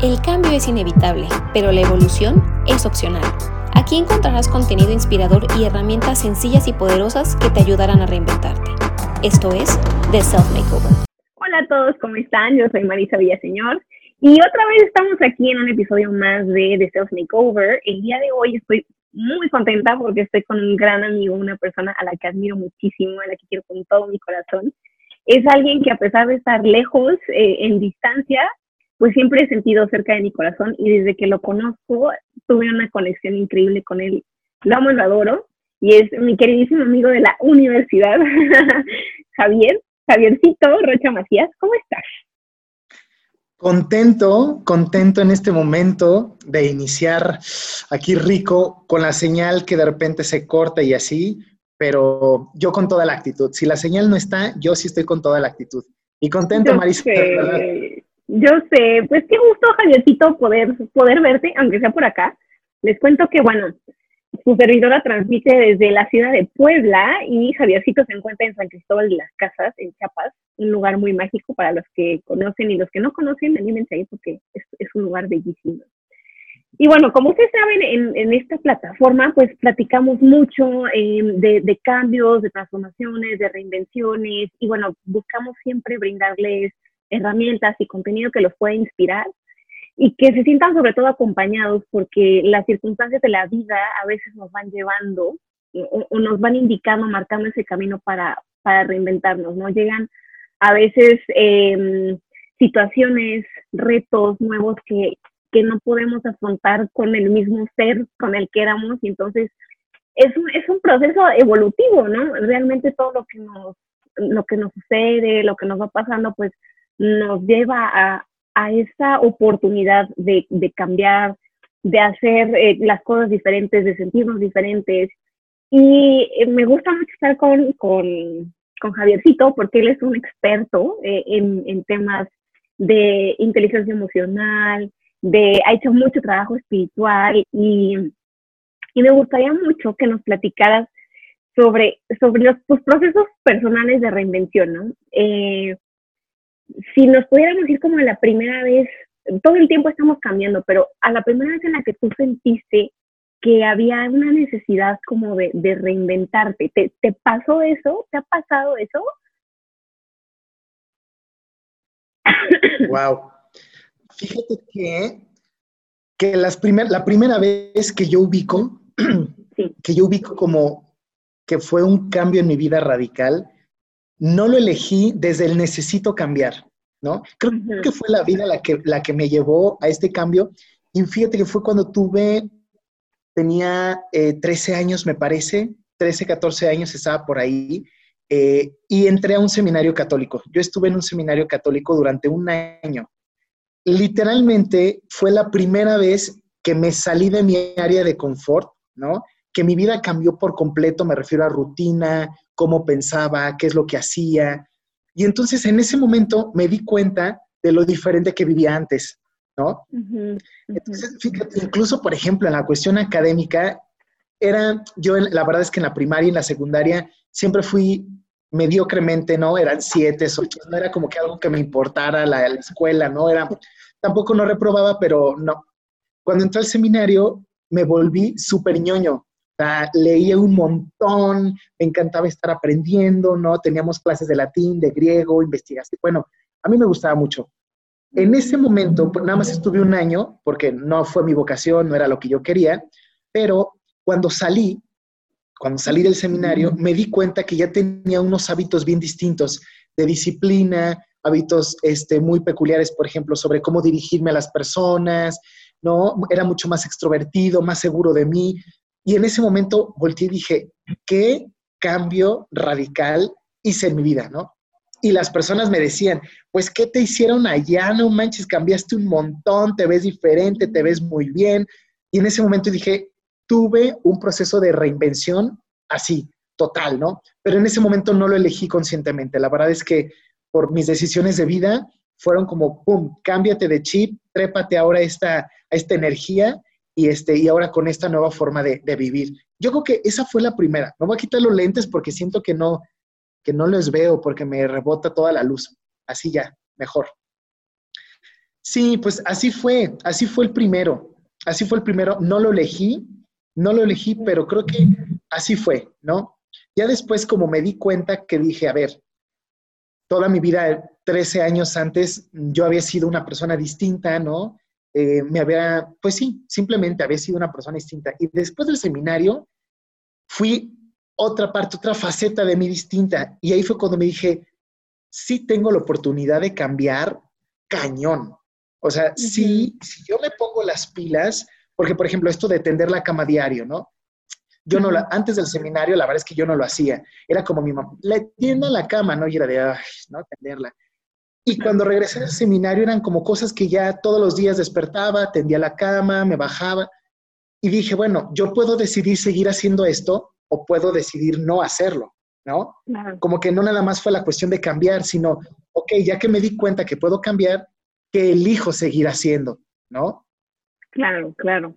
El cambio es inevitable, pero la evolución es opcional. Aquí encontrarás contenido inspirador y herramientas sencillas y poderosas que te ayudarán a reinventarte. Esto es The Self Makeover. Hola a todos, ¿cómo están? Yo soy Marisa Villaseñor y otra vez estamos aquí en un episodio más de The Self Makeover. El día de hoy estoy muy contenta porque estoy con un gran amigo, una persona a la que admiro muchísimo, a la que quiero con todo mi corazón. Es alguien que a pesar de estar lejos, eh, en distancia, pues siempre he sentido cerca de mi corazón y desde que lo conozco tuve una conexión increíble con él. Lo amo y lo adoro y es mi queridísimo amigo de la universidad, Javier, Javiercito Rocha Macías. ¿Cómo estás? Contento, contento en este momento de iniciar aquí rico con la señal que de repente se corta y así, pero yo con toda la actitud. Si la señal no está, yo sí estoy con toda la actitud. Y contento, Marisa. Yo sé, pues qué gusto, Javiercito, poder, poder verte, aunque sea por acá. Les cuento que, bueno, su servidora transmite desde la ciudad de Puebla y Javiercito se encuentra en San Cristóbal de las Casas, en Chiapas, un lugar muy mágico para los que conocen y los que no conocen, anímense ahí porque es, un lugar bellísimo. Y bueno, como ustedes saben, en, esta plataforma pues platicamos mucho eh, de, de cambios, de transformaciones, de reinvenciones y bueno, buscamos siempre brindarles herramientas y contenido que los pueda inspirar y que se sientan sobre todo acompañados porque las circunstancias de la vida a veces nos van llevando o, nos van indicando, marcando ese camino para, para reinventarnos, ¿no? Llegan a veces em, situaciones, retos nuevos que, que no podemos afrontar con el mismo ser con el que éramos y entonces es un, es un proceso evolutivo, ¿no? Realmente todo lo que nos, lo que nos sucede, lo que nos va pasando, pues nos lleva a, a esa oportunidad de, de cambiar, de hacer eh, las cosas diferentes, de sentirnos diferentes. Y eh, me gusta mucho estar con, con, con, Javiercito porque él es un experto eh, en, en, temas de inteligencia emocional, de, ha hecho mucho trabajo espiritual y, y me gustaría mucho que nos platicaras sobre, sobre los, tus procesos personales de reinvención, ¿no? Si nos pudiéramos ir como a la primera vez, todo el tiempo estamos cambiando, pero a la primera vez en la que tú sentiste que había una necesidad como de, de reinventarte, ¿te, ¿te pasó eso? ¿Te ha pasado eso? Wow. Fíjate que, que las primer, la primera vez que yo ubico, que yo ubico como que fue un cambio en mi vida radical, no lo elegí desde el necesito cambiar, ¿no? Creo que fue la vida la que, la que me llevó a este cambio. Y fíjate que fue cuando tuve, tenía 13 eh, años, me parece, 13, 14 años, estaba por ahí, eh, y entré a un seminario católico. Yo estuve en un seminario católico durante un año. Literalmente fue la primera vez que me salí de mi área de confort, ¿no? Que mi vida cambió por completo, me refiero a rutina, cómo pensaba, qué es lo que hacía. Y entonces en ese momento me di cuenta de lo diferente que vivía antes, ¿no? Entonces, fíjate, incluso, por ejemplo, en la cuestión académica, era, yo la verdad es que en la primaria y en la secundaria siempre fui mediocremente, ¿no? Eran siete, ocho, no era como que algo que me importara la, la escuela, ¿no? Era, tampoco no reprobaba, pero no. Cuando entré al seminario, me volví súper ñoño, leía un montón, me encantaba estar aprendiendo, ¿no? Teníamos clases de latín, de griego, investigación. Bueno, a mí me gustaba mucho. En ese momento, pues, nada más estuve un año, porque no fue mi vocación, no era lo que yo quería, pero cuando salí, cuando salí del seminario, me di cuenta que ya tenía unos hábitos bien distintos de disciplina, hábitos este, muy peculiares, por ejemplo, sobre cómo dirigirme a las personas, ¿no? Era mucho más extrovertido, más seguro de mí. Y en ese momento volteé y dije, ¿qué cambio radical hice en mi vida, no? Y las personas me decían, pues, ¿qué te hicieron allá? No manches, cambiaste un montón, te ves diferente, te ves muy bien. Y en ese momento dije, tuve un proceso de reinvención así, total, ¿no? Pero en ese momento no lo elegí conscientemente. La verdad es que por mis decisiones de vida fueron como, ¡pum!, cámbiate de chip, trépate ahora esta, a esta energía y, este, y ahora con esta nueva forma de, vivir. Yo creo que esa fue la primera. No voy a quitar los lentes porque siento que no, que no los veo porque me rebota toda la luz. Así ya, mejor. Sí, pues así fue, así fue el primero, así fue el primero, no lo elegí, no lo elegí, pero creo que así fue, ¿no? Ya después como me di cuenta que dije, a ver, toda mi vida, 13 años antes, yo había sido una persona distinta, ¿no? Eh, me había, pues sí, simplemente había sido una persona distinta. Y después del seminario, fui otra parte, otra faceta de mí distinta. Y ahí fue cuando me dije, sí tengo la oportunidad de cambiar cañón. O sea, si yo me pongo las pilas, porque por ejemplo, esto de tender la cama diario, ¿no? Yo no la, antes del seminario, la verdad es que yo no lo hacía. Era como mi mamá, le tienda la cama, ¿no? Y era de, ay, ¿no? Tenderla. Y cuando regresé al seminario eran como cosas que ya todos los días despertaba, tendía la cama, me bajaba. Y dije, bueno, yo puedo decidir seguir haciendo esto o puedo decidir no hacerlo, ¿no? Como que no nada más fue la cuestión de cambiar, sino, ok, ya que me di cuenta que puedo cambiar, que elijo seguir haciendo, ¿no? Claro, claro.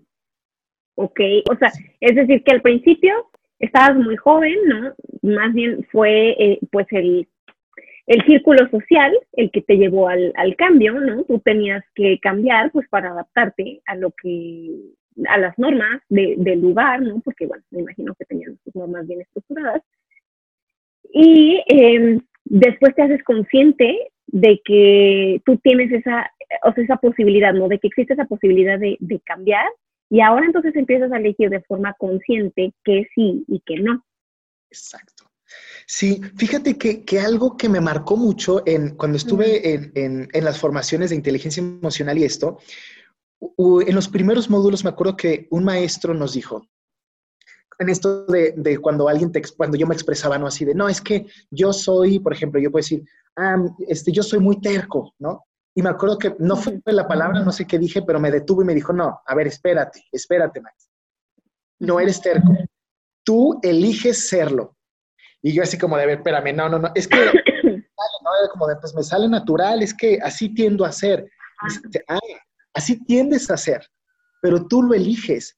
Ok, o sea, es decir, que al principio estabas muy joven, ¿no? Más bien fue eh, pues el, el, círculo social el que te llevó al, al, cambio, ¿no? Tú tenías que cambiar pues para adaptarte a lo que, a las normas de, del lugar, ¿no? Porque bueno, me imagino que tenían sus normas bien estructuradas. Y eh, después te haces consciente de que tú tienes esa, o sea, esa posibilidad, ¿no? De que existe esa posibilidad de, de cambiar y ahora entonces empiezas a elegir de forma consciente que sí y que no. Exacto. Sí, fíjate que, que algo que me marcó mucho en, cuando estuve en, en, en, las formaciones de inteligencia emocional y esto, en los primeros módulos me acuerdo que un maestro nos dijo, en esto de, de, cuando alguien te, cuando yo me expresaba, ¿no? Así de, no, es que yo soy, por ejemplo, yo puedo decir, ah, este, yo soy muy terco, ¿no? Y me acuerdo que no fue la palabra, no sé qué dije, pero me detuvo y me dijo, no, a ver, espérate, espérate, Max. No eres terco. Tú eliges serlo. Y yo así como de, a ver, espérame, no, no, no, es que, no, como de, pues me sale natural, es que así tiendo a ser. Ah, así tiendes a ser, pero tú lo eliges.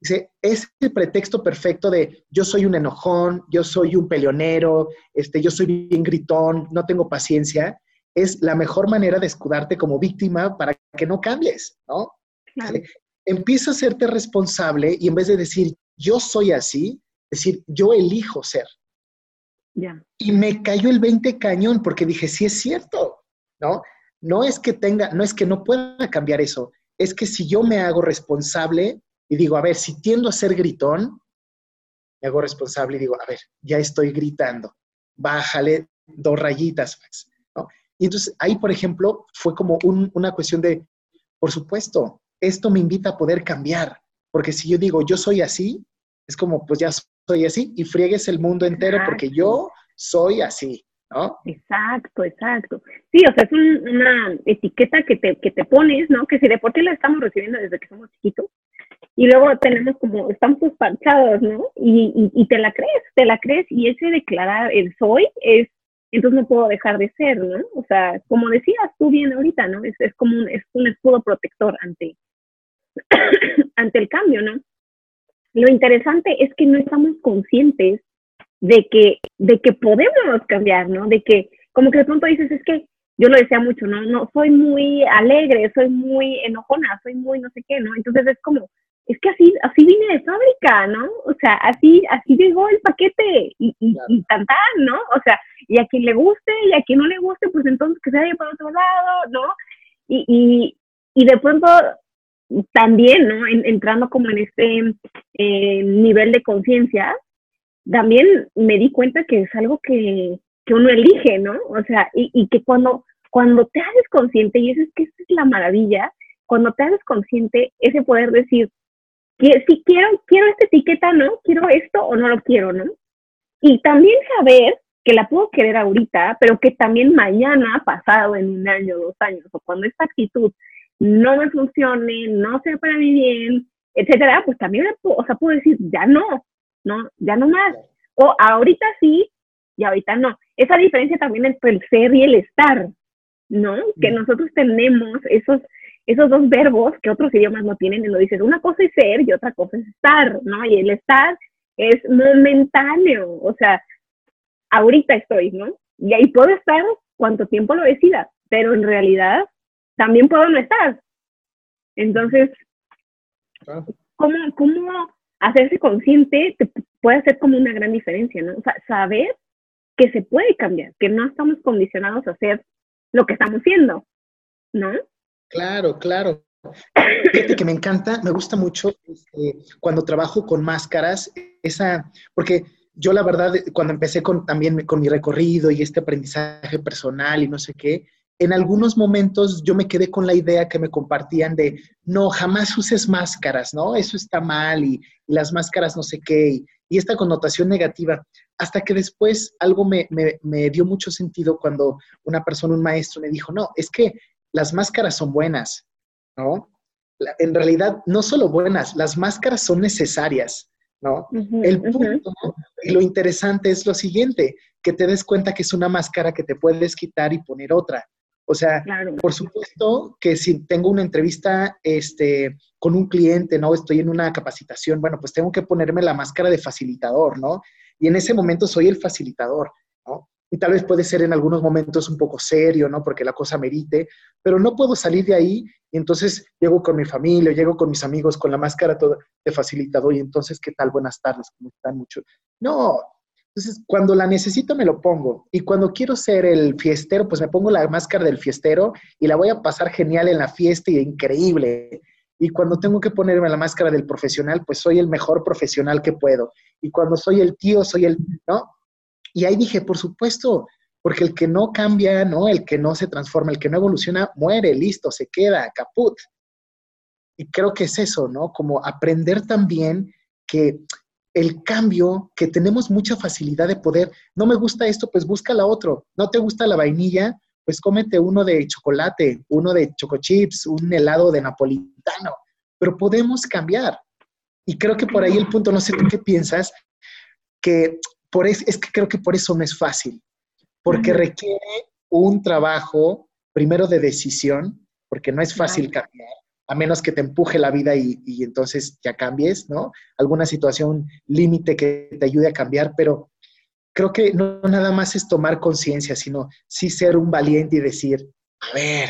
Dice, es el pretexto perfecto de yo soy un enojón, yo soy un peleonero, este, yo soy bien gritón, no tengo paciencia. Es la mejor manera de escudarte como víctima para que no cambies, ¿no? Empieza a hacerte responsable y en vez de decir yo soy así, decir yo elijo ser. Y me cayó el 20 cañón porque dije, sí es cierto, ¿no? No es que tenga, no es que no pueda cambiar eso, es que si yo me hago responsable, y digo, a ver, si tiendo a ser gritón, me hago responsable y digo, a ver, ya estoy gritando, bájale dos rayitas, ¿no? Y entonces ahí, por ejemplo, fue como una cuestión de, por supuesto, esto me invita a poder cambiar, porque si yo digo, yo soy así, es como, pues ya soy así y friegues el mundo entero porque yo soy así, ¿no? Exacto, exacto. Sí, o sea, es una etiqueta que te, que te pones, ¿no? Que si de por sí la estamos recibiendo desde que somos chiquitos, y luego tenemos como, estamos parchados, ¿no? Y, y, te la crees, te la crees, y ese declarar el soy es, entonces no puedo dejar de ser, ¿no? O sea, como decías tú bien ahorita, ¿no? Es, es como un, es un escudo protector ante, ante el cambio, ¿no? Lo interesante es que no estamos conscientes de que, de que podemos cambiar, ¿no? De que, como que de pronto dices, es que yo lo decía mucho, ¿no? No, soy muy alegre, soy muy enojona, soy muy no sé qué, ¿no? Entonces es como, es que así, así vine de fábrica, ¿no? O sea, así, así llegó el paquete y, y, y tan, tan, ¿no? O sea, y a quien le guste y a quien no le guste, pues entonces que se vaya por otro lado, ¿no? Y, y, y de pronto también, ¿no? entrando como en este eh, nivel de conciencia, también me di cuenta que es algo que, que uno elige, ¿no? O sea, y, y, que cuando, cuando te haces consciente, y eso es que esa es la maravilla, cuando te haces consciente, ese poder decir, que si quiero, quiero esta etiqueta, ¿no? Quiero esto o no lo quiero, ¿no? Y también saber que la puedo querer ahorita, pero que también mañana, pasado en un año, dos años, o cuando esta actitud no me funcione, no sea para mí bien, etcétera, pues también, o sea, puedo decir, ya no, no, ya no más. O ahorita sí y ahorita no. Esa diferencia también entre el ser y el estar, ¿no? Que nosotros tenemos esos, esos dos verbos que otros idiomas no tienen, y lo dices, una cosa es ser y otra cosa es estar, ¿no? Y el estar es momentáneo, o sea, ahorita estoy, ¿no? Y ahí puedo estar cuanto tiempo lo decida, pero en realidad también puedo no estar. Entonces, ¿cómo, ¿cómo hacerse consciente te puede hacer como una gran diferencia, ¿no? O sea, saber que se puede cambiar, que no estamos condicionados a hacer lo que estamos haciendo, ¿no? Claro, claro. Fíjate que me encanta, me gusta mucho este, cuando trabajo con máscaras, esa, porque yo la verdad, cuando empecé con, también con mi recorrido y este aprendizaje personal y no sé qué, en algunos momentos yo me quedé con la idea que me compartían de, no, jamás uses máscaras, ¿no? Eso está mal y, las máscaras no sé qué, y, y, esta connotación negativa, hasta que después algo me, me, me dio mucho sentido cuando una persona, un maestro, me dijo, no, es que las máscaras son buenas, ¿no? en realidad, no solo buenas, las máscaras son necesarias, ¿no? el punto y lo interesante es lo siguiente, que te des cuenta que es una máscara que te puedes quitar y poner otra. O sea, por supuesto que si tengo una entrevista este, con un cliente, ¿no? Estoy en una capacitación, bueno, pues tengo que ponerme la máscara de facilitador, ¿no? Y en ese momento soy el facilitador, ¿no? Y tal vez puede ser en algunos momentos un poco serio, ¿no? Porque la cosa merite, pero no puedo salir de ahí y entonces llego con mi familia, llego con mis amigos con la máscara de facilitador y entonces, ¿qué tal? Buenas tardes, ¿cómo están mucho? No, entonces, cuando la necesito me lo pongo. Y cuando quiero ser el fiestero, pues me pongo la máscara del fiestero y la voy a pasar genial en la fiesta y increíble. Y cuando tengo que ponerme la máscara del profesional, pues soy el mejor profesional que puedo. Y cuando soy el tío, soy el, ¿no? Y ahí dije, por supuesto, porque el que no cambia, ¿no? El que no se transforma, el que no evoluciona, muere, listo, se queda, caput. Y creo que es eso, ¿no? Como aprender también que el cambio, que tenemos mucha facilidad de poder, no me gusta esto, pues busca la otro, no te gusta la vainilla, pues cómete uno de chocolate, uno de chocochips, un helado de napolitano, pero podemos cambiar. Y creo que por ahí el punto, no sé tú qué piensas, que por es, es que creo que por eso no es fácil, porque requiere un trabajo, primero de decisión, porque no es fácil cambiar, a menos que te empuje la vida y, entonces ya cambies, ¿no? Alguna situación límite que te ayude a cambiar, pero creo que no nada más es tomar conciencia, sino sí ser un valiente y decir, a ver,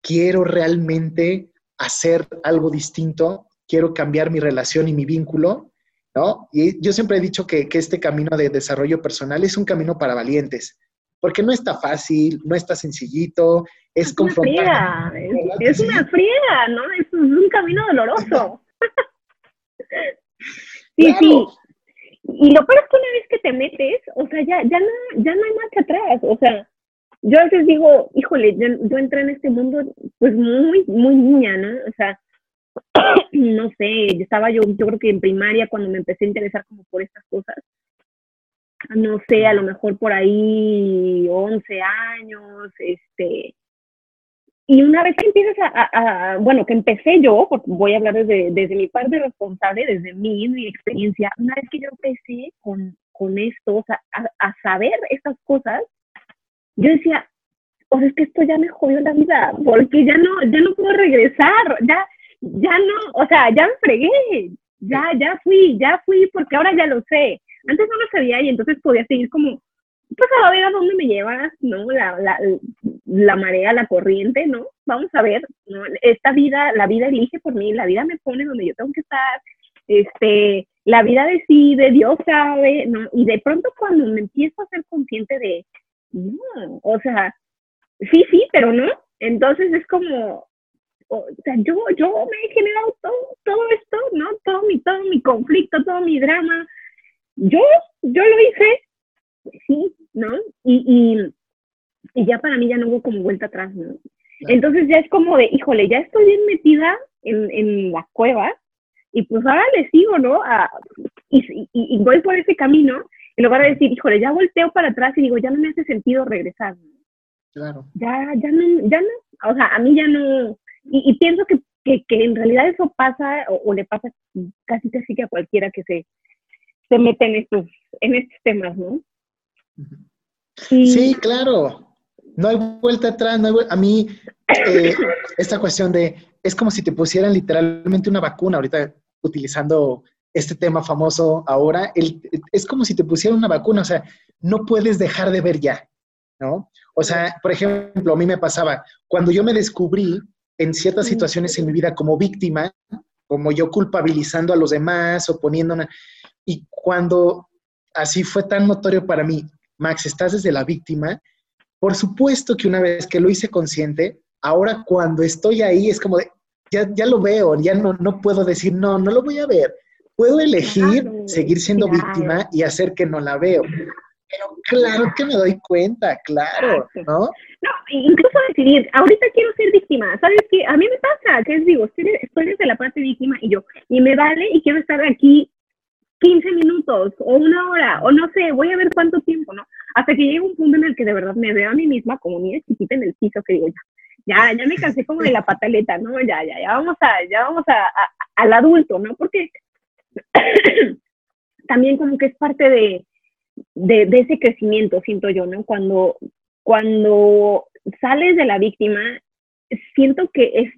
quiero realmente hacer algo distinto, quiero cambiar mi relación y mi vínculo, ¿no? Y yo siempre he dicho que, que este camino de desarrollo personal es un camino para valientes, porque no está fácil, no está sencillito, es, es Una friega, es, una friega, ¿no? Es un camino doloroso. sí, sí. Y lo peor es que una vez que te metes, o sea, ya, ya, no, ya no hay marcha atrás. O sea, yo a veces digo, híjole, yo, entré en este mundo pues muy, muy niña, ¿no? O sea, no sé, estaba yo, yo creo que en primaria cuando me empecé a interesar como por estas cosas no sé, a lo mejor por ahí 11 años, este, y una vez que empiezas a, bueno, que empecé yo, porque voy a hablar desde, desde mi parte responsable, desde mí, mi experiencia, una vez que yo empecé con, con esto, o sea, a, saber estas cosas, yo decía, o sea, es que esto ya me jodió la vida, porque ya no, ya no puedo regresar, ya, ya no, o sea, ya me fregué, ya, ya fui, ya fui, porque ahora ya lo sé. Antes no lo sabía y entonces podía seguir como, pues a ver a dónde me lleva, ¿no? La, la, la marea, la corriente, ¿no? Vamos a ver, ¿no? Esta vida, la vida elige por mí, la vida me pone donde yo tengo que estar, este, la vida decide, Dios sabe, ¿no? Y de pronto cuando me empiezo a ser consciente de, no, o sea, sí, sí, pero no, entonces es como, o sea, yo, yo me he generado todo, todo esto, ¿no? Todo mi, todo mi conflicto, todo mi drama, yo, yo lo hice, sí, ¿no? Y, y, ya para mí ya no hubo como vuelta atrás, ¿no? Entonces ya es como de, híjole, ya estoy bien metida en, en la cueva y pues ahora le sigo, ¿no? y, y, voy por ese camino en lugar de decir, híjole, ya volteo para atrás y digo, ya no me hace sentido regresar. Claro. Ya, ya no, ya no, o sea, a mí ya no, y, y pienso que, que, que, en realidad eso pasa o, o, le pasa casi casi que a cualquiera que se, se mete en estos, en estos temas, ¿no? Sí, claro. No hay vuelta atrás, no hay A mí, eh, esta cuestión de, es como si te pusieran literalmente una vacuna, ahorita utilizando este tema famoso ahora, el, es como si te pusieran una vacuna, o sea, no puedes dejar de ver ya, ¿no? O sea, por ejemplo, a mí me pasaba, cuando yo me descubrí en ciertas situaciones en mi vida como víctima, como yo culpabilizando a los demás o poniendo una... Y cuando así fue tan notorio para mí, Max, estás desde la víctima, por supuesto que una vez que lo hice consciente, ahora cuando estoy ahí es como de, ya, ya lo veo, ya no, no puedo decir, no, no lo voy a ver. Puedo elegir seguir siendo víctima y hacer que no la veo. Pero claro que me doy cuenta, claro, ¿no? No, incluso decidir, ahorita quiero ser víctima, ¿sabes qué? A mí me pasa, que es, digo, estoy, estoy desde la parte víctima y yo, y me vale y quiero estar aquí 15 minutos o una hora o no sé, voy a ver cuánto tiempo, ¿no? Hasta que llega un punto en el que de verdad me veo a mí misma como niña chiquita en el piso que digo, ya, ya, ya me cansé como de la pataleta, ¿no? Ya, ya, ya vamos a, ya vamos a, al adulto, ¿no? Porque también como que es parte de, de, de, ese crecimiento, siento yo, ¿no? Cuando, cuando sales de la víctima, siento que es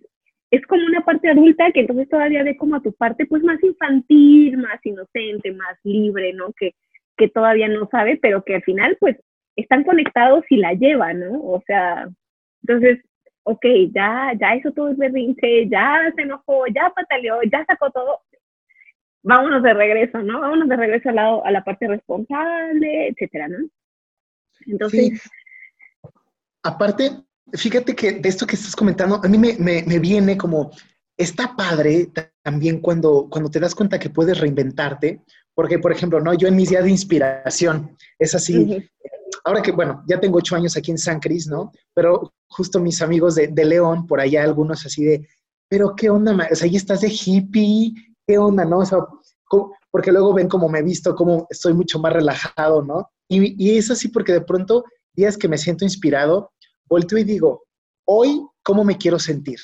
es como una parte adulta que entonces todavía ve como a tu parte pues más infantil, más inocente, más libre, ¿no? Que, que todavía no sabe, pero que al final pues están conectados y la llevan, ¿no? O sea, entonces, ok, ya, ya hizo todo el berrinche, ya se enojó, ya pataleó, ya sacó todo, vámonos de regreso, ¿no? Vámonos de regreso al lado, a la parte responsable, etcétera, ¿no? Entonces... Aparte, fíjate que de esto que estás comentando, a mí me, me, viene como, está padre también cuando, cuando te das cuenta que puedes reinventarte, porque, por ejemplo, ¿no? yo en mis días de inspiración, es así, ahora que, bueno, ya tengo ocho años aquí en San Cris, ¿no? Pero justo mis amigos de, de, León, por allá algunos así de, pero qué onda, o sea, ahí estás de hippie, qué onda, ¿no? O sea, porque luego ven cómo me he visto, cómo estoy mucho más relajado, ¿no? Y, y es así porque de pronto, días que me siento inspirado, volteo y digo, hoy, ¿cómo me quiero sentir?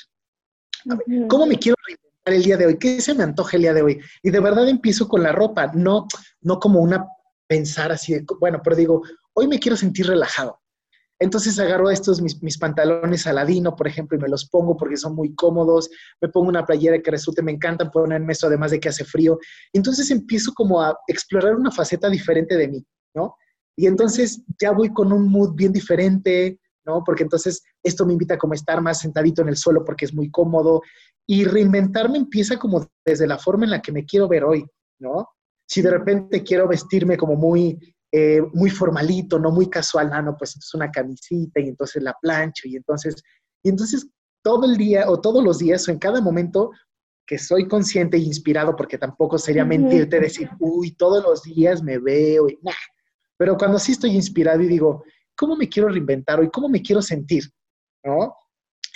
¿Cómo me quiero reinventar el día de hoy? ¿Qué se me antoja el día de hoy? Y de verdad empiezo con la ropa, no, no como una pensar así, bueno, pero digo, hoy me quiero sentir relajado. Entonces agarro estos, mis, mis, pantalones aladino, por ejemplo, y me los pongo porque son muy cómodos. Me pongo una playera que resulte, me encanta ponerme esto, además de que hace frío. Entonces empiezo como a explorar una faceta diferente de mí, ¿no? Y entonces ya voy con un mood bien diferente, ¿no? Porque entonces esto me invita como a estar más sentadito en el suelo porque es muy cómodo y reinventarme empieza como desde la forma en la que me quiero ver hoy, ¿no? Si de repente quiero vestirme como muy, eh, muy formalito, no muy casual, ah, no, pues es una camisita y entonces la plancho y entonces, y entonces todo el día o todos los días o en cada momento que soy consciente e inspirado, porque tampoco sería mentirte decir, uy, todos los días me veo y nah. Pero cuando sí estoy inspirado y digo, ¿cómo me quiero reinventar hoy? ¿Cómo me quiero sentir? ¿No?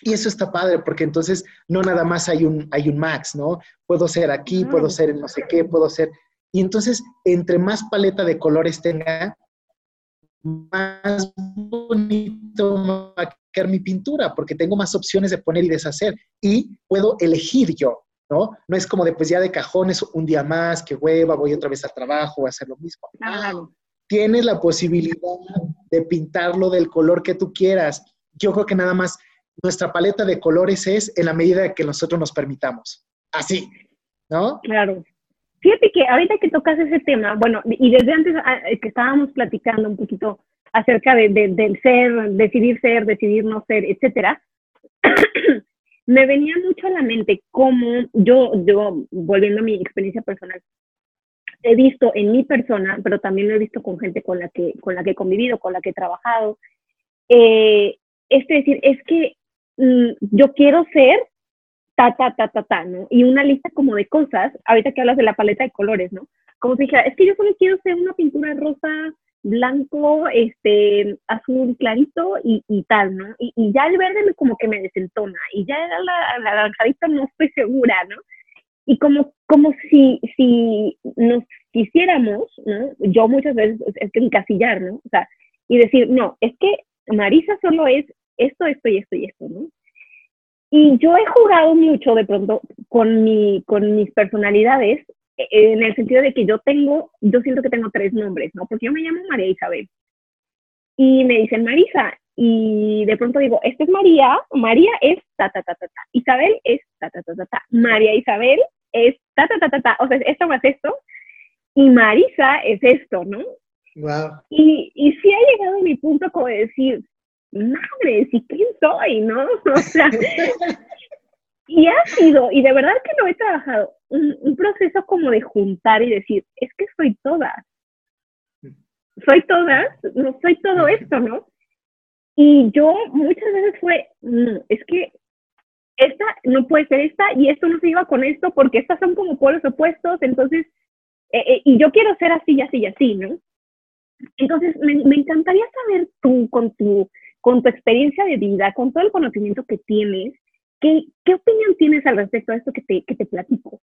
Y eso está padre, porque entonces no nada más hay un, hay un max, ¿no? Puedo ser aquí, puedo ser en no sé qué, puedo ser... Y entonces, entre más paleta de colores tenga, más bonito va a quedar mi pintura, porque tengo más opciones de poner y deshacer. Y puedo elegir yo, ¿no? No es como de, pues ya de cajones, un día más, que hueva, voy otra vez al trabajo, voy a hacer lo mismo. Claro tienes la posibilidad de pintarlo del color que tú quieras. Yo creo que nada más nuestra paleta de colores es en la medida que nosotros nos permitamos. Así, ¿no? Claro. Fíjate que ahorita que tocas ese tema, bueno, y desde antes ah, que estábamos platicando un poquito acerca de, del ser, decidir ser, decidir no ser, etcétera, me venía mucho a la mente cómo yo, yo, volviendo a mi experiencia personal, he visto en mi persona, pero también lo he visto con gente con la que, con la que he convivido, con la que he trabajado. Eh, es decir, es que mm, yo quiero ser ta, ta, ta, ta, ta, ¿no? Y una lista como de cosas, ahorita que hablas de la paleta de colores, ¿no? Como si dijera, es que yo solo quiero ser una pintura rosa, blanco, este, azul clarito y, tal, ¿no? Y, ya el verde como que me desentona, y ya la, la naranjadita no estoy segura, ¿no? Y como, como si, si nos quisiéramos, ¿no? Yo muchas veces es que encasillar, ¿no? O sea, y decir, no, es que Marisa solo es esto, esto y esto y esto, ¿no? Y yo he jugado mucho de pronto con, mi, con mis personalidades eh, en el sentido de que yo tengo, yo siento que tengo tres nombres, ¿no? Porque yo me llamo María Isabel. Y me dicen Marisa, y de pronto digo, esta es María, María es ta, ta, ta, ta, ta, Isabel es ta, ta, ta, ta, ta, María Isabel es ta, ta, ta, ta, ta, o sea, esto más esto, y Marisa es esto, ¿no? Wow. Y, y sí ha llegado a mi punto como de decir, madre, ¿y quién soy, no? O sea, y ha sido, y de verdad que lo he trabajado, un, proceso como de juntar y decir, es que soy todas. Soy todas, no soy todo esto, ¿no? Y yo muchas veces fue, es que esta no puede ser esta y esto no se iba con esto porque estas son como polos opuestos, entonces, eh, eh, y yo quiero ser así y así y así, ¿no? Entonces, me, me, encantaría saber tú, con tu, con tu experiencia de vida, con todo el conocimiento que tienes, ¿qué, qué opinión tienes al respecto de esto que te, que te platico?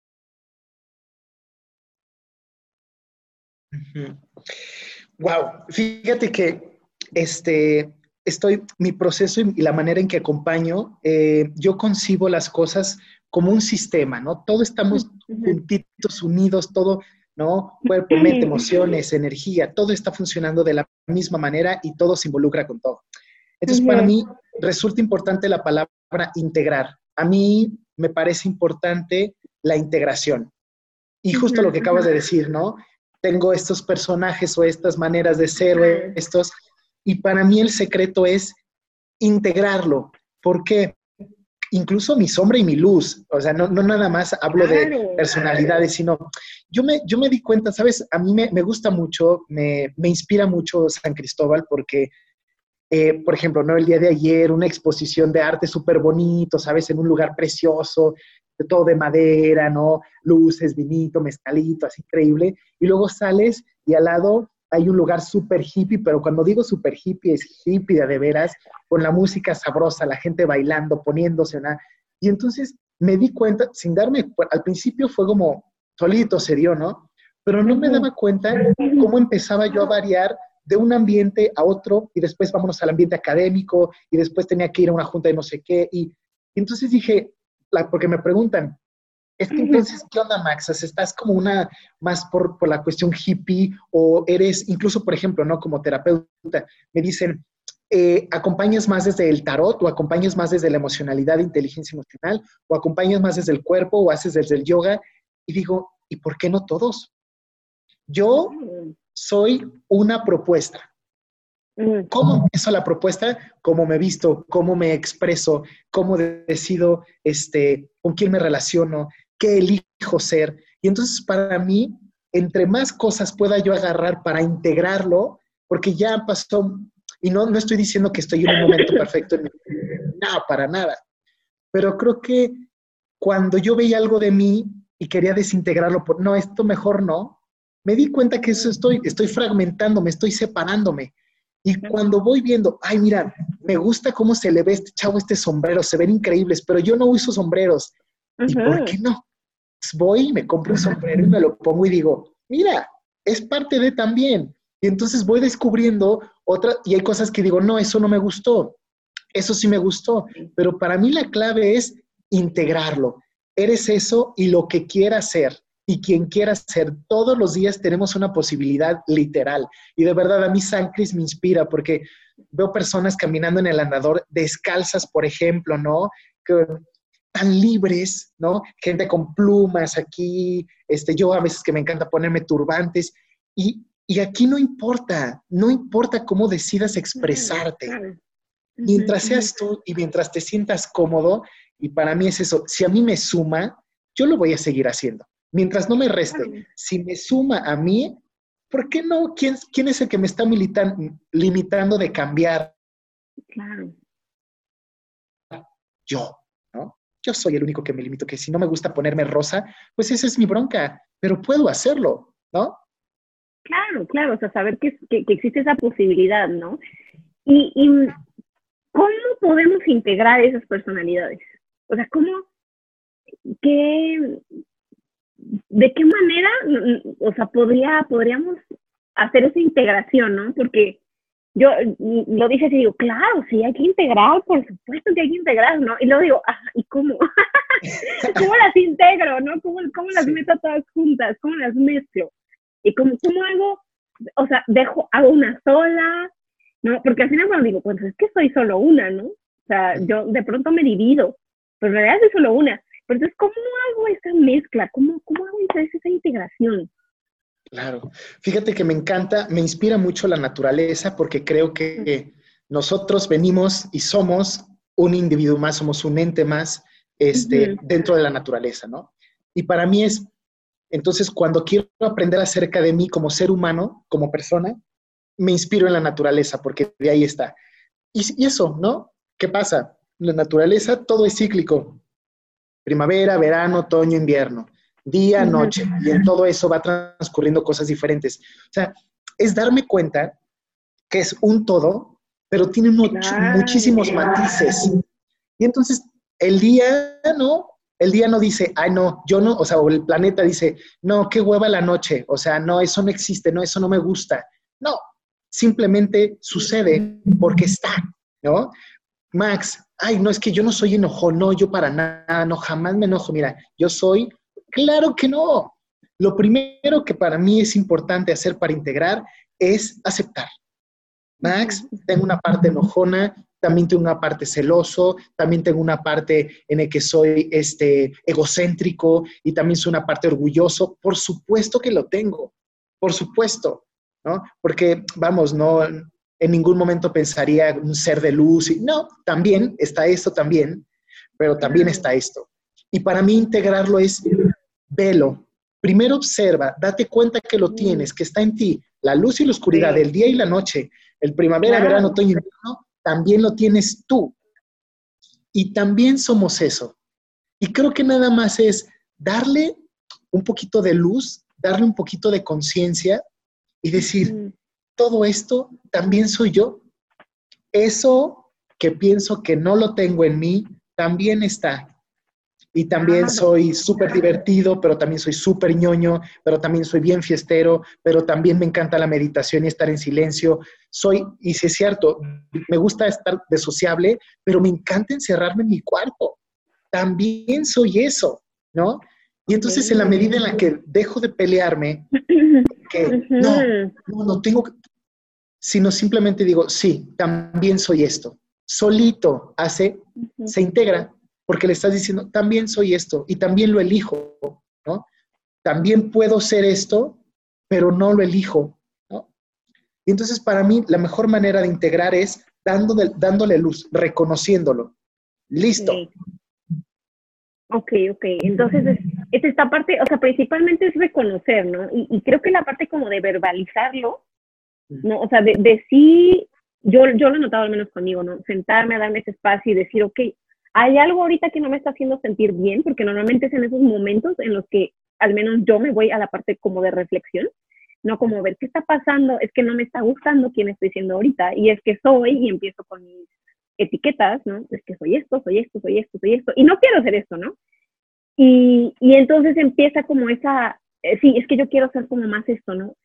Wow, fíjate que este, estoy, mi proceso y la manera en que acompaño, eh, yo concibo las cosas como un sistema, ¿no? Todos estamos juntitos, unidos, todo, ¿no? Cuerpo, mente, emociones, energía, todo está funcionando de la misma manera y todo se involucra con todo. Entonces, para mí resulta importante la palabra integrar. A mí me parece importante la integración. Y justo lo que acabas de decir, ¿no? Tengo estos personajes o estas maneras de ser, estos, y para mí el secreto es integrarlo. porque Incluso mi sombra y mi luz, o sea, no, nada más hablo de personalidades, sino yo me, yo me di cuenta, ¿sabes? A mí me, gusta mucho, me, inspira mucho San Cristóbal porque eh, por ejemplo, ¿no? El día de ayer, una exposición de arte súper bonito, ¿sabes? En un lugar precioso, de todo de madera, ¿no? Luces, vinito, mezcalito, así increíble. Y luego sales y al lado hay un lugar súper hippie, pero cuando digo súper hippie, es hippie de, veras, con la música sabrosa, la gente bailando, poniéndose, ¿no? Y entonces me di cuenta, sin darme, al principio fue como solito se dio, ¿no? Pero no me daba cuenta cómo empezaba yo a variar de un ambiente a otro y después vámonos al ambiente académico y después tenía que ir a una junta de no sé qué. Y, entonces dije, la, porque me preguntan, es que entonces, ¿qué onda, Max? ¿Estás como una más por, por, la cuestión hippie o eres, incluso, por ejemplo, ¿no? Como terapeuta, me dicen, eh, ¿acompañas más desde el tarot o acompañas más desde la emocionalidad, inteligencia emocional o acompañas más desde el cuerpo o haces desde el yoga? Y digo, ¿y por qué no todos? Yo mm. soy una propuesta. Mm. ¿Cómo empiezo la propuesta? ¿Cómo me visto? ¿Cómo me expreso? ¿Cómo decido este, con quién me relaciono? Qué elijo ser. Y entonces para mí, entre más cosas pueda yo agarrar para integrarlo, porque ya pasó, y no, no estoy diciendo que estoy en un momento perfecto, no, para nada, pero creo que cuando yo veía algo de mí y quería desintegrarlo, por, no, esto mejor no, me di cuenta que eso estoy, estoy fragmentándome, estoy separándome. Y cuando voy viendo, ay, mira, me gusta cómo se le ve este chavo este sombrero, se ven increíbles, pero yo no uso sombreros. ¿Y por qué no? Pues voy y me compro un sombrero y me lo pongo y digo, mira, es parte de también. Y entonces voy descubriendo otra, y hay cosas que digo, no, eso no me gustó, eso sí me gustó, pero para mí la clave es integrarlo. Eres eso y lo que quieras ser. Y quien quiera ser, todos los días tenemos una posibilidad literal. Y de verdad a mí San Cris me inspira porque veo personas caminando en el andador descalzas, por ejemplo, ¿no? Que tan libres, ¿no? Gente con plumas aquí, este, yo a veces que me encanta ponerme turbantes y, y aquí no importa, no importa cómo decidas expresarte. Mientras seas tú y mientras te sientas cómodo, y para mí es eso, si a mí me suma, yo lo voy a seguir haciendo. Mientras no me reste, si me suma a mí, ¿por qué no? ¿Quién, quién es el que me está limitando de cambiar? Claro. Yo yo soy el único que me limito, que si no me gusta ponerme rosa, pues esa es mi bronca, pero puedo hacerlo, ¿no? Claro, claro, o sea, saber que, existe esa posibilidad, ¿no? Y, ¿cómo podemos integrar esas personalidades? O sea, ¿cómo, qué, de qué manera, o sea, podría, podríamos hacer esa integración, ¿no? Porque yo lo dije así, digo, claro, sí, hay que integrar, por supuesto que hay que integrar, ¿no? Y luego digo, ah, ¿y cómo? ¿Cómo las integro, no? ¿Cómo, cómo las meto todas juntas? ¿Cómo las mezclo? ¿Y cómo, cómo hago? O sea, dejo, hago una sola, ¿no? Porque al final cuando digo, pues es que soy solo una, ¿no? O sea, yo de pronto me divido, pero en realidad soy solo una. Pero entonces, ¿cómo hago esa mezcla? ¿Cómo, cómo hago esa integración? Claro. Fíjate que me encanta, me inspira mucho la naturaleza porque creo que nosotros venimos y somos un individuo más, somos un ente más este, dentro de la naturaleza, ¿no? Y para mí es, entonces, cuando quiero aprender acerca de mí como ser humano, como persona, me inspiro en la naturaleza, porque de ahí está. Y, y eso, ¿no? ¿Qué pasa? La naturaleza todo es cíclico. Primavera, verano, otoño, invierno, día, noche. Y en todo eso va transcurriendo cosas diferentes. O sea, es darme cuenta que es un todo, pero tiene muchísimos matices. Y entonces el día, ¿no? El día no dice, ay, no, yo no, o sea, o el planeta dice, no, qué hueva la noche, o sea, no, eso no existe, no, eso no me gusta. No, simplemente sucede porque está, ¿no? Max, ay, no, es que yo no soy enojo, no, yo para nada, no, jamás me enojo. Mira, yo soy, claro que no. Lo primero que para mí es importante hacer para integrar es aceptar. Max, tengo una parte enojona, también tengo una parte celoso, también tengo una parte en la que soy este, egocéntrico y también soy una parte orgulloso. Por supuesto que lo tengo, por supuesto, ¿no? Porque, vamos, no, en ningún momento pensaría un ser de luz. Y, no, también está esto también, pero también está esto. Y para mí integrarlo es velo. Primero observa, date cuenta que lo tienes, que está en ti, la luz y la oscuridad, el día y la noche, el primavera, verano, otoño, invierno, también lo tienes tú. Y también somos eso. Y creo que nada más es darle un poquito de luz, darle un poquito de conciencia y decir, todo esto también soy yo. Eso que pienso que no lo tengo en mí, también está. Y también soy súper divertido, pero también soy súper ñoño, pero también soy bien fiestero, pero también me encanta la meditación y estar en silencio. Soy, y si es cierto, me gusta estar desociable, pero me encanta encerrarme en mi cuarto. También soy eso, ¿no? Y entonces en la medida en la que dejo de pelearme, que no, no, no tengo, sino simplemente digo, sí, también soy esto. Solito hace, se integra, porque le estás diciendo, también soy esto y también lo elijo, ¿no? También puedo ser esto, pero no lo elijo, ¿no? Y entonces para mí la mejor manera de integrar es dándole, dándole luz, reconociéndolo. Listo. Ok, ok. Entonces es, es, esta parte, o sea, principalmente es reconocer, ¿no? Y, y creo que la parte como de verbalizarlo, ¿no? O sea, de, sí, yo, yo lo he notado al menos conmigo, ¿no? Sentarme a darme ese espacio y decir, ok, hay algo ahorita que no me está haciendo sentir bien, porque normalmente es en esos momentos en los que al menos yo me voy a la parte como de reflexión, no como ver qué está pasando, es que no me está gustando quién estoy siendo ahorita, y es que soy, y empiezo con mis etiquetas, ¿no? Es que soy esto, soy esto, soy esto, soy esto, y no quiero ser esto, ¿no? Y, y entonces empieza como esa, eh, sí, es que yo quiero ser como más esto, ¿no?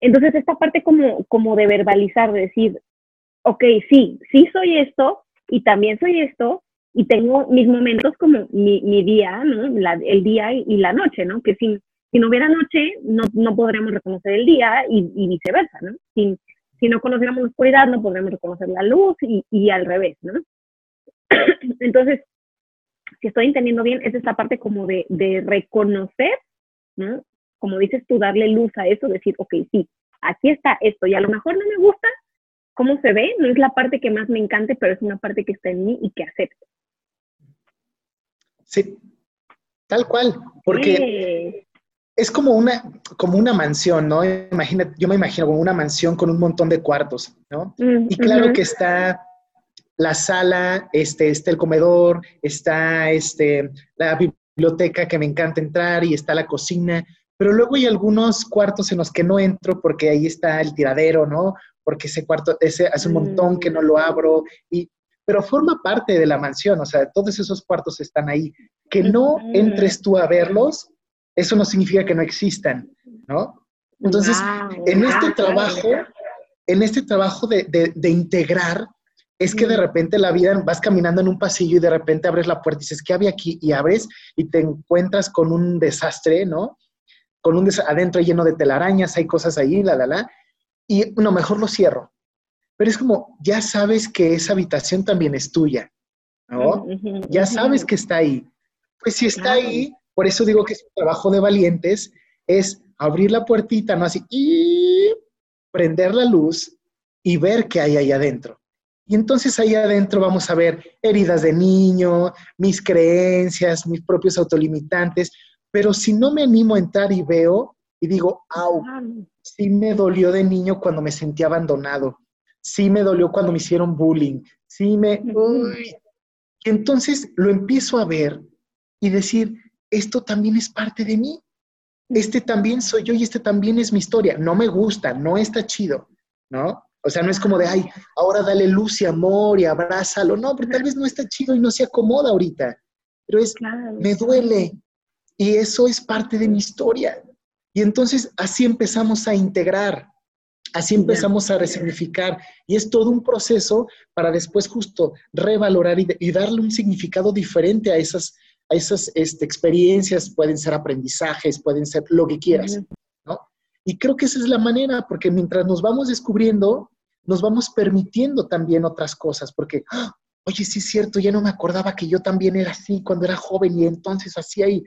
Entonces, esta parte como, como de verbalizar, de decir, ok, sí, sí soy esto y también soy esto y tengo mis momentos como mi, mi día, ¿no? el día y, la noche, ¿no? Que si, si no hubiera noche, no, no podríamos reconocer el día y, y viceversa, ¿no? Si, si, no conociéramos la oscuridad, no podríamos reconocer la luz y, y al revés, ¿no? Entonces, si estoy entendiendo bien, es esta parte como de, de reconocer, ¿no? como dices tú, darle luz a eso, decir, ok, sí, aquí está esto, y a lo mejor no me gusta cómo se ve, no es la parte que más me encante, pero es una parte que está en mí y que acepto. Sí, tal cual, porque es como una, como una mansión, ¿no? Imagina, yo me imagino como una mansión con un montón de cuartos, ¿no? Mm, y claro que está la sala, este, está el comedor, está este, la biblioteca que me encanta entrar y está la cocina, pero luego hay algunos cuartos en los que no entro porque ahí está el tiradero, ¿no? Porque ese cuarto, ese hace un montón que no lo abro, y, pero forma parte de la mansión, o sea, todos esos cuartos están ahí. Que no entres tú a verlos, eso no significa que no existan, ¿no? Entonces, en este trabajo, en este trabajo de, integrar, es que de repente la vida vas caminando en un pasillo y de repente abres la puerta y dices, ¿qué había aquí? Y abres y te encuentras con un desastre, ¿no? con un adentro lleno de telarañas, hay cosas ahí, la, la, la, y no, mejor lo cierro. Pero es como, ya sabes que esa habitación también es tuya, ¿no? ya sabes que está ahí. Pues si está ahí, por eso digo que es un trabajo de valientes, es abrir la puertita, ¿no? Así, y prender la luz y ver qué hay ahí adentro. Y entonces ahí adentro vamos a ver heridas de niño, mis creencias, mis propios autolimitantes, pero si no me animo a entrar y veo y digo, au, sí me dolió de niño cuando me sentí abandonado, sí me dolió cuando me hicieron bullying, sí me... Uy. Y entonces lo empiezo a ver y decir, esto también es parte de mí, este también soy yo y este también es mi historia. No me gusta, no está chido, ¿no? O sea, no es como de, ay, ahora dale luz y amor y abrázalo. No, porque tal vez no está chido y no se acomoda ahorita. Pero es, me duele. Y eso es parte de mi historia. Y entonces así empezamos a integrar, así empezamos a resignificar. Y es todo un proceso para después justo revalorar y, darle un significado diferente a esas, a esas este, experiencias. Pueden ser aprendizajes, pueden ser lo que quieras. Y creo que esa es la manera, porque mientras nos vamos descubriendo, nos vamos permitiendo también otras cosas, porque, ¡ah! oye, sí es cierto, ya no me acordaba que yo también era así cuando era joven y entonces así ahí.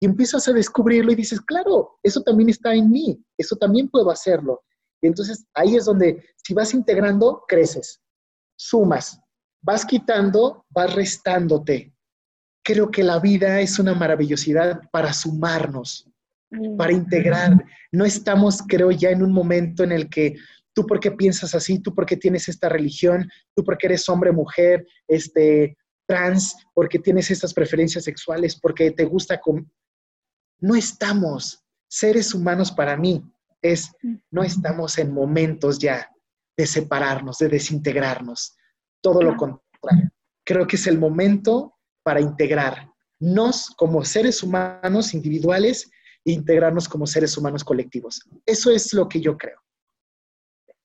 Y empiezas a descubrirlo y dices, claro, eso también está en mí, eso también puedo hacerlo. Y entonces ahí es donde, si vas integrando, creces, sumas, vas quitando, vas restándote. Creo que la vida es una maravillosidad para sumarnos, para integrar. No estamos, creo, ya en un momento en el que tú porque piensas así, tú porque tienes esta religión, tú porque eres hombre, mujer, este, trans, porque tienes estas preferencias sexuales, porque te gusta. No estamos, seres humanos para mí, es, no estamos en momentos ya de separarnos, de desintegrarnos, todo lo contrario. Creo que es el momento para integrarnos como seres humanos individuales integrarnos como seres humanos colectivos. Eso es lo que yo creo.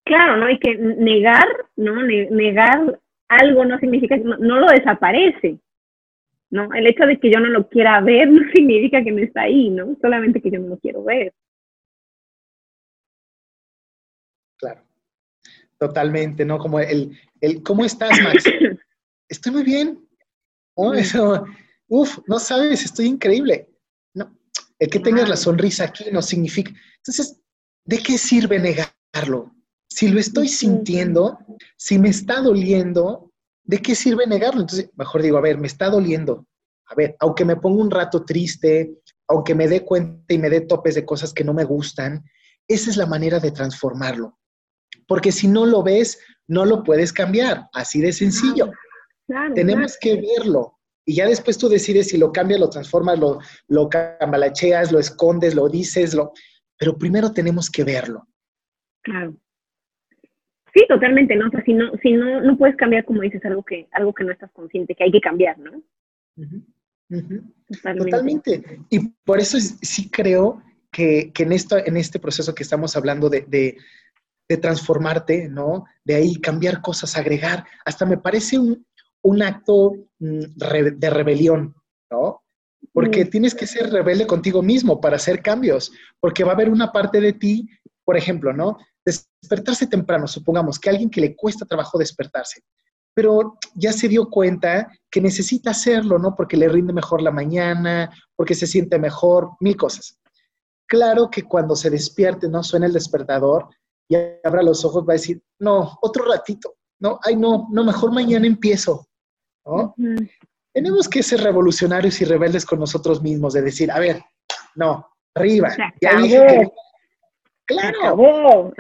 Claro, ¿no? Y que negar, ¿no? negar algo no significa que no, lo desaparece, ¿no? El hecho de que yo no lo quiera ver no significa que no está ahí, ¿no? Solamente que yo no lo quiero ver. Totalmente, ¿no? Como el, el ¿cómo estás, Max? estoy muy bien. Oh, eso, uf, no sabes, estoy increíble. El que tengas la sonrisa aquí no significa. Entonces, ¿de qué sirve negarlo? Si lo estoy sintiendo, si me está doliendo, ¿de qué sirve negarlo? Entonces, mejor digo, a ver, me está doliendo. A ver, aunque me ponga un rato triste, aunque me dé cuenta y me dé topes de cosas que no me gustan, esa es la manera de transformarlo. Porque si no lo ves, no lo puedes cambiar. Así de sencillo. Tenemos que verlo. Y ya después tú decides si lo cambias, lo transformas, lo, lo cambalacheas, lo escondes, lo dices, lo... pero primero tenemos que verlo. Claro. Sí, totalmente, ¿no? O sea, si no, si no, no puedes cambiar, como dices, algo que, algo que no estás consciente, que hay que cambiar, ¿no? Totalmente. Y por eso sí creo que, en, esto, en este proceso que estamos hablando de, de, de transformarte, ¿no? De ahí cambiar cosas, agregar, hasta me parece un, un acto mm, de rebelión, ¿no? Porque mm. tienes que ser rebelde contigo mismo para hacer cambios, porque va a haber una parte de ti, por ejemplo, ¿no? Despertarse temprano, supongamos que alguien que le cuesta trabajo despertarse, pero ya se dio cuenta que necesita hacerlo, ¿no? Porque le rinde mejor la mañana, porque se siente mejor, mil cosas. Claro que cuando se despierte, ¿no? Suena el despertador y abra los ojos, va a decir, no, otro ratito, no, ay, no, no, mejor mañana empiezo. Tenemos que ser revolucionarios y rebeldes con nosotros mismos, de decir, a ver, no, arriba. Ya dije claro, acabó.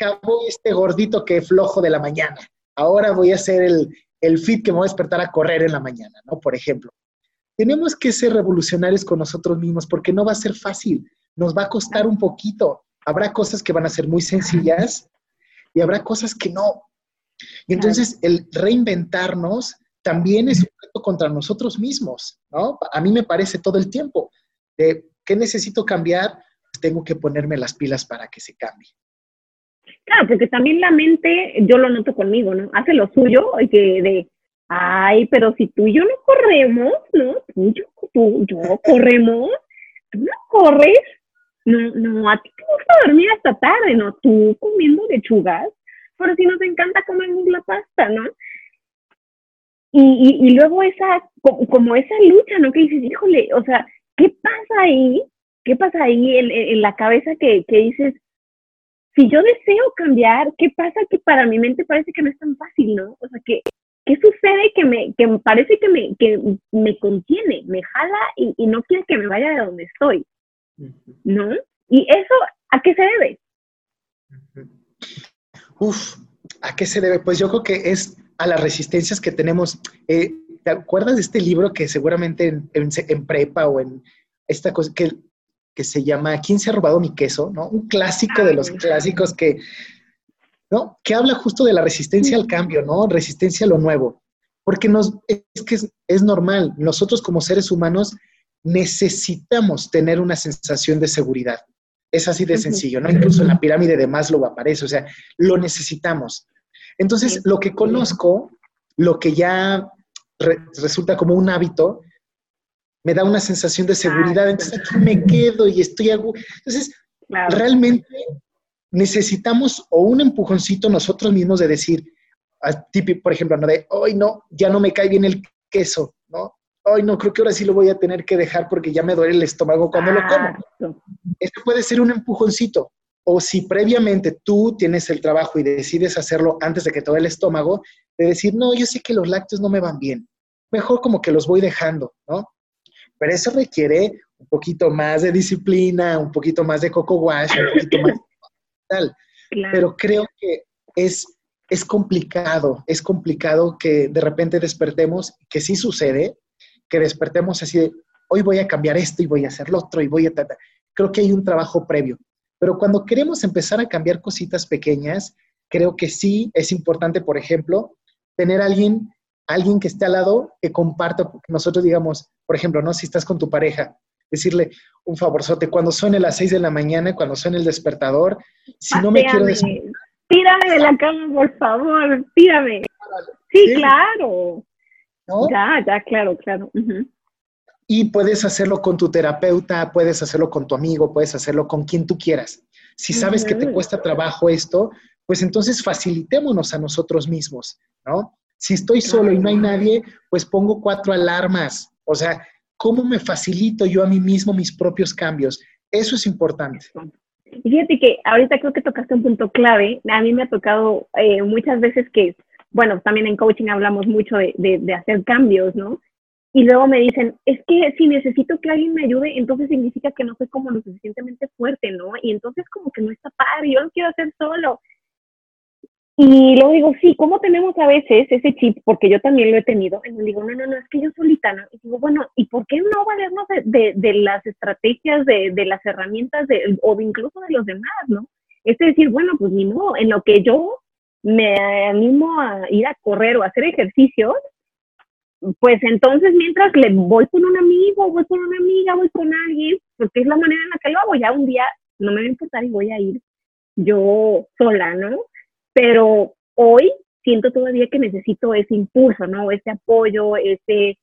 acabó este gordito que flojo de la mañana. Ahora voy a hacer el, el fit que me voy a despertar a correr en la mañana, ¿no? Por ejemplo. Tenemos que ser revolucionarios con nosotros mismos porque no va a ser fácil, nos va a costar un poquito. Habrá cosas que van a ser muy sencillas y habrá cosas que no. Y entonces el reinventarnos también es un reto contra nosotros mismos, ¿no? A mí me parece todo el tiempo de qué necesito cambiar, pues tengo que ponerme las pilas para que se cambie. Claro, porque también la mente, yo lo noto conmigo, ¿no? Hace lo suyo y que de, ay, pero si tú y yo no corremos, ¿no? Tú y yo, tú, yo corremos, tú no corres, no, no, a ti te gusta dormir hasta tarde, ¿no? Tú comiendo lechugas, pero si nos encanta comer la pasta, ¿no? Y, y, luego esa, como, esa lucha, ¿no? Que dices, híjole, o sea, ¿qué pasa ahí? ¿Qué pasa ahí en, en la cabeza que, que dices, si yo deseo cambiar, ¿qué pasa? Que para mi mente parece que no es tan fácil, ¿no? O sea, que, ¿qué sucede que me, que parece que me, que me contiene, me jala y, y no quiere que me vaya de donde estoy, ¿no? Y eso, ¿a qué se debe? Uf, ¿a qué se debe? Pues yo creo que es a las resistencias que tenemos. Eh, ¿Te acuerdas de este libro que seguramente en, en, prepa o en esta cosa que, que, se llama ¿Quién se ha robado mi queso? ¿no? Un clásico de los clásicos que, ¿no? que habla justo de la resistencia al cambio, ¿no? Resistencia a lo nuevo. Porque nos, es que es, es normal, nosotros como seres humanos necesitamos tener una sensación de seguridad. Es así de sencillo, ¿no? Incluso en la pirámide de Maslow aparece, o sea, lo necesitamos. Entonces, lo que conozco, lo que ya resulta como un hábito, me da una sensación de seguridad, entonces aquí me quedo y estoy... Entonces, realmente necesitamos o un empujoncito nosotros mismos de decir, por ejemplo, ¿no? de, hoy no, ya no me cae bien el queso. Hoy no, creo que ahora sí lo voy a tener que dejar porque ya me duele el estómago cuando lo como. Esto puede ser un empujoncito. O si previamente tú tienes el trabajo y decides hacerlo antes de que te duele el estómago, de decir, no, yo sé que los lácteos no me van bien. Mejor como que los voy dejando, ¿no? Pero eso requiere un poquito más de disciplina, un poquito más de coco wash, un poquito más de tal. Pero creo que es, es complicado, es complicado que de repente despertemos, que sí sucede, que despertemos así de, hoy voy a cambiar esto y voy a hacer lo otro y voy a... Creo que hay un trabajo previo. Pero cuando queremos empezar a cambiar cositas pequeñas, creo que sí es importante, por ejemplo, tener alguien, alguien que esté al lado que comparta, nosotros digamos, por ejemplo, ¿no? Si estás con tu pareja, decirle un favorzote, cuando suene las 6 de la mañana, cuando suene el despertador, si no me quiero despertar. Tírame de la cama, por favor, tírame. Sí, claro. Ya, ya, claro, claro. Y puedes hacerlo con tu terapeuta, puedes hacerlo con tu amigo, puedes hacerlo con quien tú quieras. Si sabes que te cuesta trabajo esto, pues entonces facilitémonos a nosotros mismos, ¿no? Si estoy solo y no hay nadie, pues pongo cuatro alarmas. O sea, ¿cómo me facilito yo a mí mismo mis propios cambios? Eso es importante. Y fíjate que ahorita creo que tocaste un punto clave. A mí me ha tocado eh, muchas veces que bueno, también en coaching hablamos mucho de, de, hacer cambios, ¿no? Y luego me dicen, es que si necesito que alguien me ayude, entonces significa que no soy como lo suficientemente fuerte, ¿no? Y entonces como que no está padre, yo lo quiero hacer solo. Y luego digo, sí, ¿cómo tenemos a veces ese chip? Porque yo también lo he tenido. Y digo, no, no, no, es que yo solita, ¿no? Y digo, bueno, ¿y por qué no valernos de, de, de las estrategias, de, de las herramientas, de, o de incluso de los demás, ¿no? Es decir, bueno, pues ni modo, en lo que yo me animo a ir a correr o a hacer ejercicios, pues entonces mientras le voy con un amigo, voy con una amiga, voy con alguien, porque es la manera en la que lo hago, ya un día no me va a importar y voy a ir yo sola, ¿no? Pero hoy siento todavía que necesito ese impulso, ¿no? Ese apoyo, ese,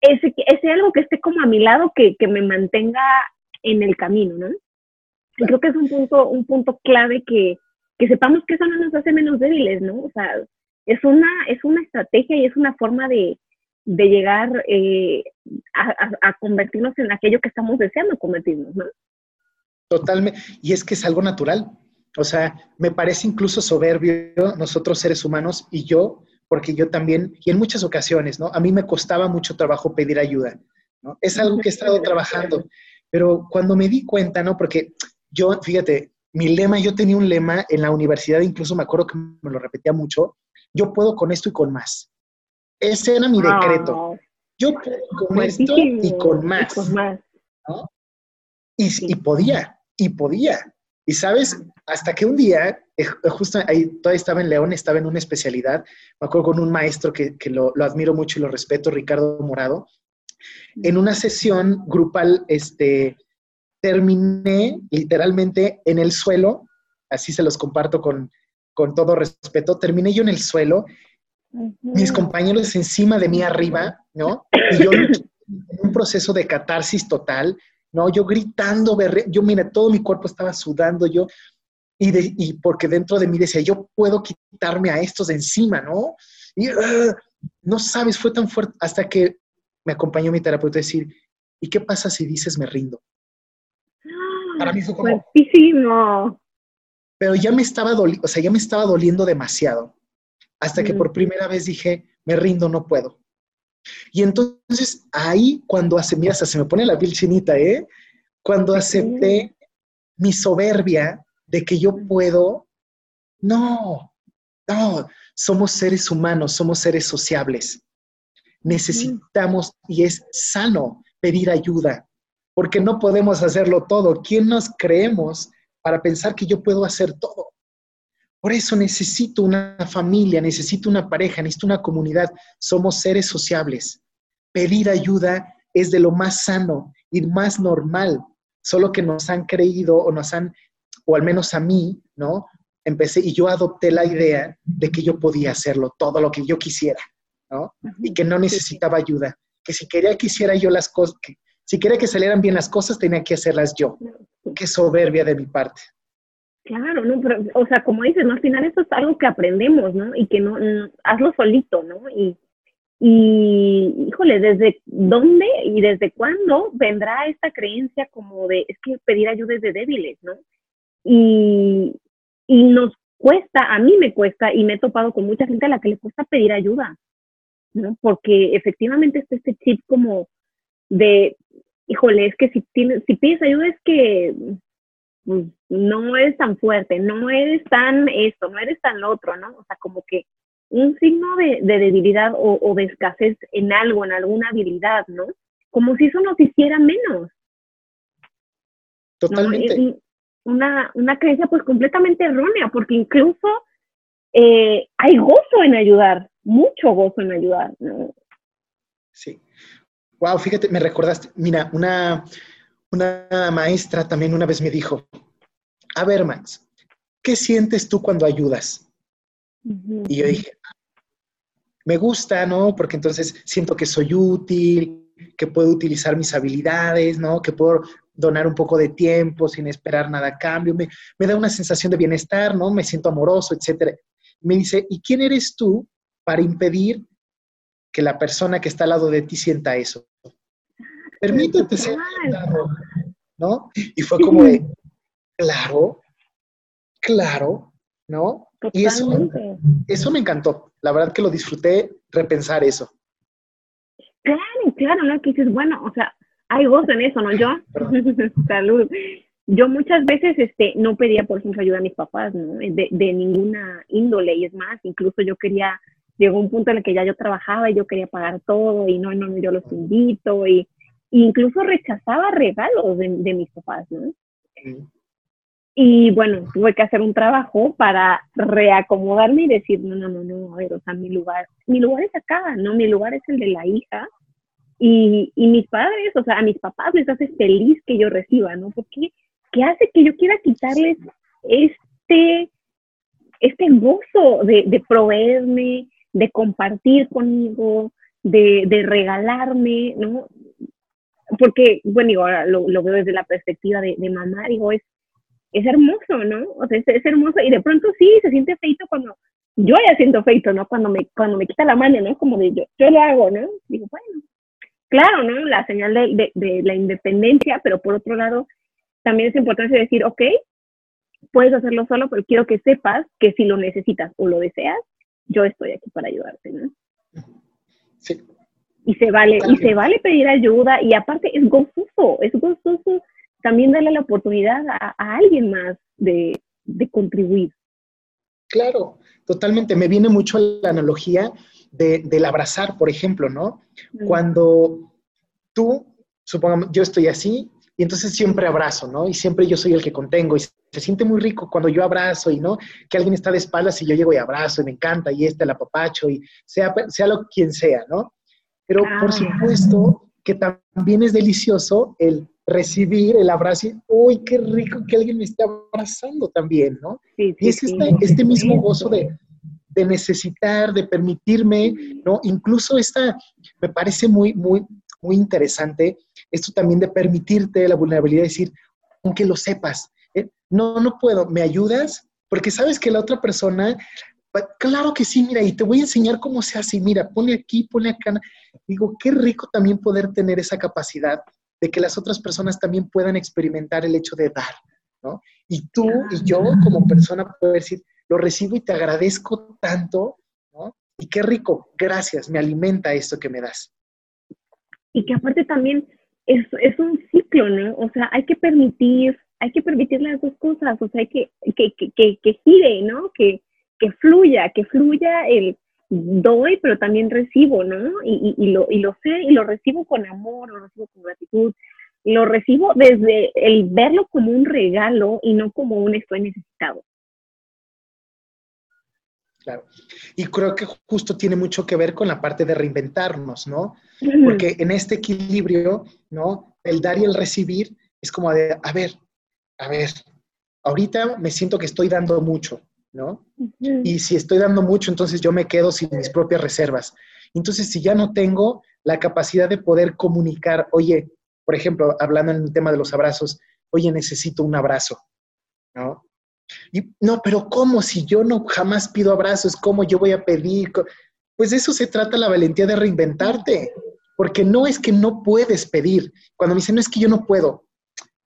ese, ese algo que esté como a mi lado que, que me mantenga en el camino, ¿no? Y creo que es un punto, un punto clave que, que sepamos que eso no nos hace menos débiles, ¿no? O sea, es una, es una estrategia y es una forma de, de llegar eh, a, convertirnos en aquello que estamos deseando convertirnos, ¿no? Totalmente. Y es que es algo natural. O sea, me parece incluso soberbio nosotros seres humanos y yo, porque yo también, y en muchas ocasiones, ¿no? A mí me costaba mucho trabajo pedir ayuda, ¿no? Es algo que he estado trabajando, pero cuando me di cuenta, ¿no? Porque yo, fíjate, mi lema, yo tenía un lema en la universidad, incluso me acuerdo que me lo repetía mucho, yo puedo con esto y con más. Ese era mi decreto. Yo puedo con esto y con más. Y, podía, y podía. Y sabes, hasta que un día, eh, justo ahí todavía estaba en León, estaba en una especialidad, me acuerdo con un maestro que, lo, lo, admiro mucho y lo respeto, Ricardo Morado, en una sesión grupal, este, terminé literalmente en el suelo, así se los comparto con, todo respeto, terminé yo en el suelo, mis compañeros encima de mí arriba, ¿no? Y yo en un proceso de catarsis total, ¿no? Yo gritando, yo mira, todo mi cuerpo estaba sudando, yo, y, de, y porque dentro de mí decía, yo puedo quitarme a estos de encima, ¿no? Y ¡ah! no sabes, fue tan fuerte, hasta que me acompañó mi terapeuta a decir, ¿y qué pasa si dices me rindo? Para mí fue como... Fuertísimo. pero ya me estaba doliendo, o sea, ya me estaba doliendo demasiado, hasta que por primera vez dije, me rindo, no puedo. Y entonces ahí cuando hace, mira, se me pone la piel chinita, ¿eh? Cuando acepté mi soberbia de que yo puedo, no, no, somos seres humanos, somos seres sociables. Necesitamos, y es sano, pedir ayuda, porque no podemos hacerlo todo. ¿Quién nos creemos para pensar que yo puedo hacer todo? Por eso necesito una familia, necesito una pareja, necesito una comunidad. Somos seres sociables. Pedir ayuda es de lo más sano y más normal, solo que nos han creído o nos han, o al menos a mí, ¿no? Empecé y yo adopté la idea de que yo podía hacerlo, todo lo que yo quisiera, ¿no? Y que no necesitaba ayuda, que si quería que hiciera yo las cosas, que si quería que salieran bien las cosas, tenía que hacerlas yo. Qué soberbia de mi parte. Claro, no, pero, o sea, como dices, ¿no? Al final eso es algo que aprendemos, ¿no? Y que no, hazlo solito, ¿no? Y, y, híjole, ¿desde dónde y desde cuándo vendrá esta creencia como de, es que pedir ayuda es de débiles, ¿no? Y, y nos cuesta, a mí me cuesta, y me he topado con mucha gente a la que le cuesta pedir ayuda, ¿no? Porque efectivamente está este chip como de, híjole, es que si, tienes, si pides ayuda es que pues, no eres tan fuerte, no eres tan esto, no eres tan lo otro, ¿no? O sea, como que un signo de, debilidad o, de escasez en algo, en alguna habilidad, ¿no? Como si eso nos hiciera menos. Totalmente. Una, una creencia pues completamente errónea, porque incluso eh, hay gozo en ayudar, mucho gozo en ayudar, ¿no? Sí. Wow, fíjate, me recordaste, mira, una, una maestra también una vez me dijo, a ver, Max, ¿qué sientes tú cuando ayudas? Y yo dije, me gusta, ¿no? Porque entonces siento que soy útil, que puedo utilizar mis habilidades, ¿no? Que puedo donar un poco de tiempo sin esperar nada a cambio. Me, me da una sensación de bienestar, ¿no? Me siento amoroso, etc. Me dice, ¿y quién eres tú para impedir que la persona que está al lado de ti sienta eso? permítete ser ¿no? Y fue como de, claro, claro, ¿no? Y eso, eso me encantó. La verdad que lo disfruté repensar eso. Claro, claro, ¿no? Que dices, bueno, o sea, hay gozo en eso, ¿no? Yo, salud. Yo muchas veces este, no pedía, por ejemplo, ayuda a mis papás, ¿no? De, de ninguna índole. Y es más, incluso yo quería, llegó un punto en el que ya yo trabajaba y yo quería pagar todo y no, no, yo los invito y incluso rechazaba regalos de, mis papás, ¿no? Y bueno, tuve que hacer un trabajo para reacomodarme y decir, no, no, no, no, a ver, o sea, mi lugar, mi lugar es acá, ¿no? Mi lugar es el de la hija. Y, y mis padres, o sea, a mis papás les hace feliz que yo reciba, ¿no? Porque, ¿qué hace que yo quiera quitarles este, este gozo de, de proveerme, de compartir conmigo, de, de regalarme, ¿no? porque, bueno, digo, ahora lo, veo desde la perspectiva de, mamá, digo, es, es hermoso, ¿no? O sea, es, hermoso y de pronto sí, se siente feito cuando yo ya siento feito, ¿no? Cuando me, cuando me quita la mano, ¿no? Como de yo, yo lo hago, ¿no? Digo, bueno, claro, ¿no? La señal de, de, la independencia, pero por otro lado, también es importante decir, ok, puedes hacerlo solo, pero quiero que sepas que si lo necesitas o lo deseas, yo estoy aquí para ayudarte, ¿no? Sí, y se vale, y se vale pedir ayuda y aparte es gozoso, es gozoso también darle la oportunidad a, alguien más de, contribuir. Claro, totalmente. Me viene mucho la analogía del abrazar, por ejemplo, ¿no? Cuando tú, supongamos, yo estoy así, y entonces siempre abrazo, ¿no? Y siempre yo soy el que contengo, y se siente muy rico cuando yo abrazo, y no, que alguien está de espaldas y yo llego y abrazo, y me encanta, y este el apapacho, y sea, sea lo quien sea, ¿no? Pero por supuesto que también es delicioso el recibir el abrazo y, uy, qué rico que alguien me esté abrazando también, ¿no? y es este, este mismo gozo de, de, necesitar, de permitirme, ¿no? Incluso esta, me parece muy, muy, muy interesante, esto también de permitirte la vulnerabilidad de decir, aunque lo sepas, eh, no, no puedo, ¿me ayudas? Porque sabes que la otra persona Claro que sí, mira, y te voy a enseñar cómo se hace. Mira, pone aquí, pone acá. Digo, qué rico también poder tener esa capacidad de que las otras personas también puedan experimentar el hecho de dar, ¿no? Y tú y yo como persona puedo decir, lo recibo y te agradezco tanto, ¿no? Y qué rico, gracias, me alimenta esto que me das. Y que aparte también es, es un ciclo, ¿no? O sea, hay que permitir, hay que permitir las dos cosas, o sea, hay que, que, que, que, gire, ¿no? Que, que fluya, que fluya el doy, pero también recibo, ¿no? Y, y, y, lo, y lo sé, y lo recibo con amor, lo recibo con gratitud, lo recibo desde el verlo como un regalo y no como un estoy necesitado. Claro. Y creo que justo tiene mucho que ver con la parte de reinventarnos, ¿no? Porque en este equilibrio, ¿no? El dar y el recibir es como de, a ver, a ver, ahorita me siento que estoy dando mucho, ¿no? Y si estoy dando mucho, entonces yo me quedo sin mis propias reservas. Entonces, si ya no tengo la capacidad de poder comunicar, oye, por ejemplo, hablando en el tema de los abrazos, oye, necesito un abrazo, ¿no? Y, no, pero ¿cómo? Si yo no jamás pido abrazos, ¿cómo yo voy a pedir? Pues de eso se trata la valentía de reinventarte, porque no es que no puedes pedir. Cuando me dicen, no es que yo no puedo,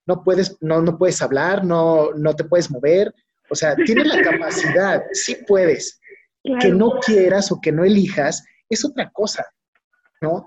no puedes, no, no puedes hablar, no, no te puedes mover, o sea, tienes la capacidad, sí puedes. Que no quieras o que no elijas es otra cosa, ¿no?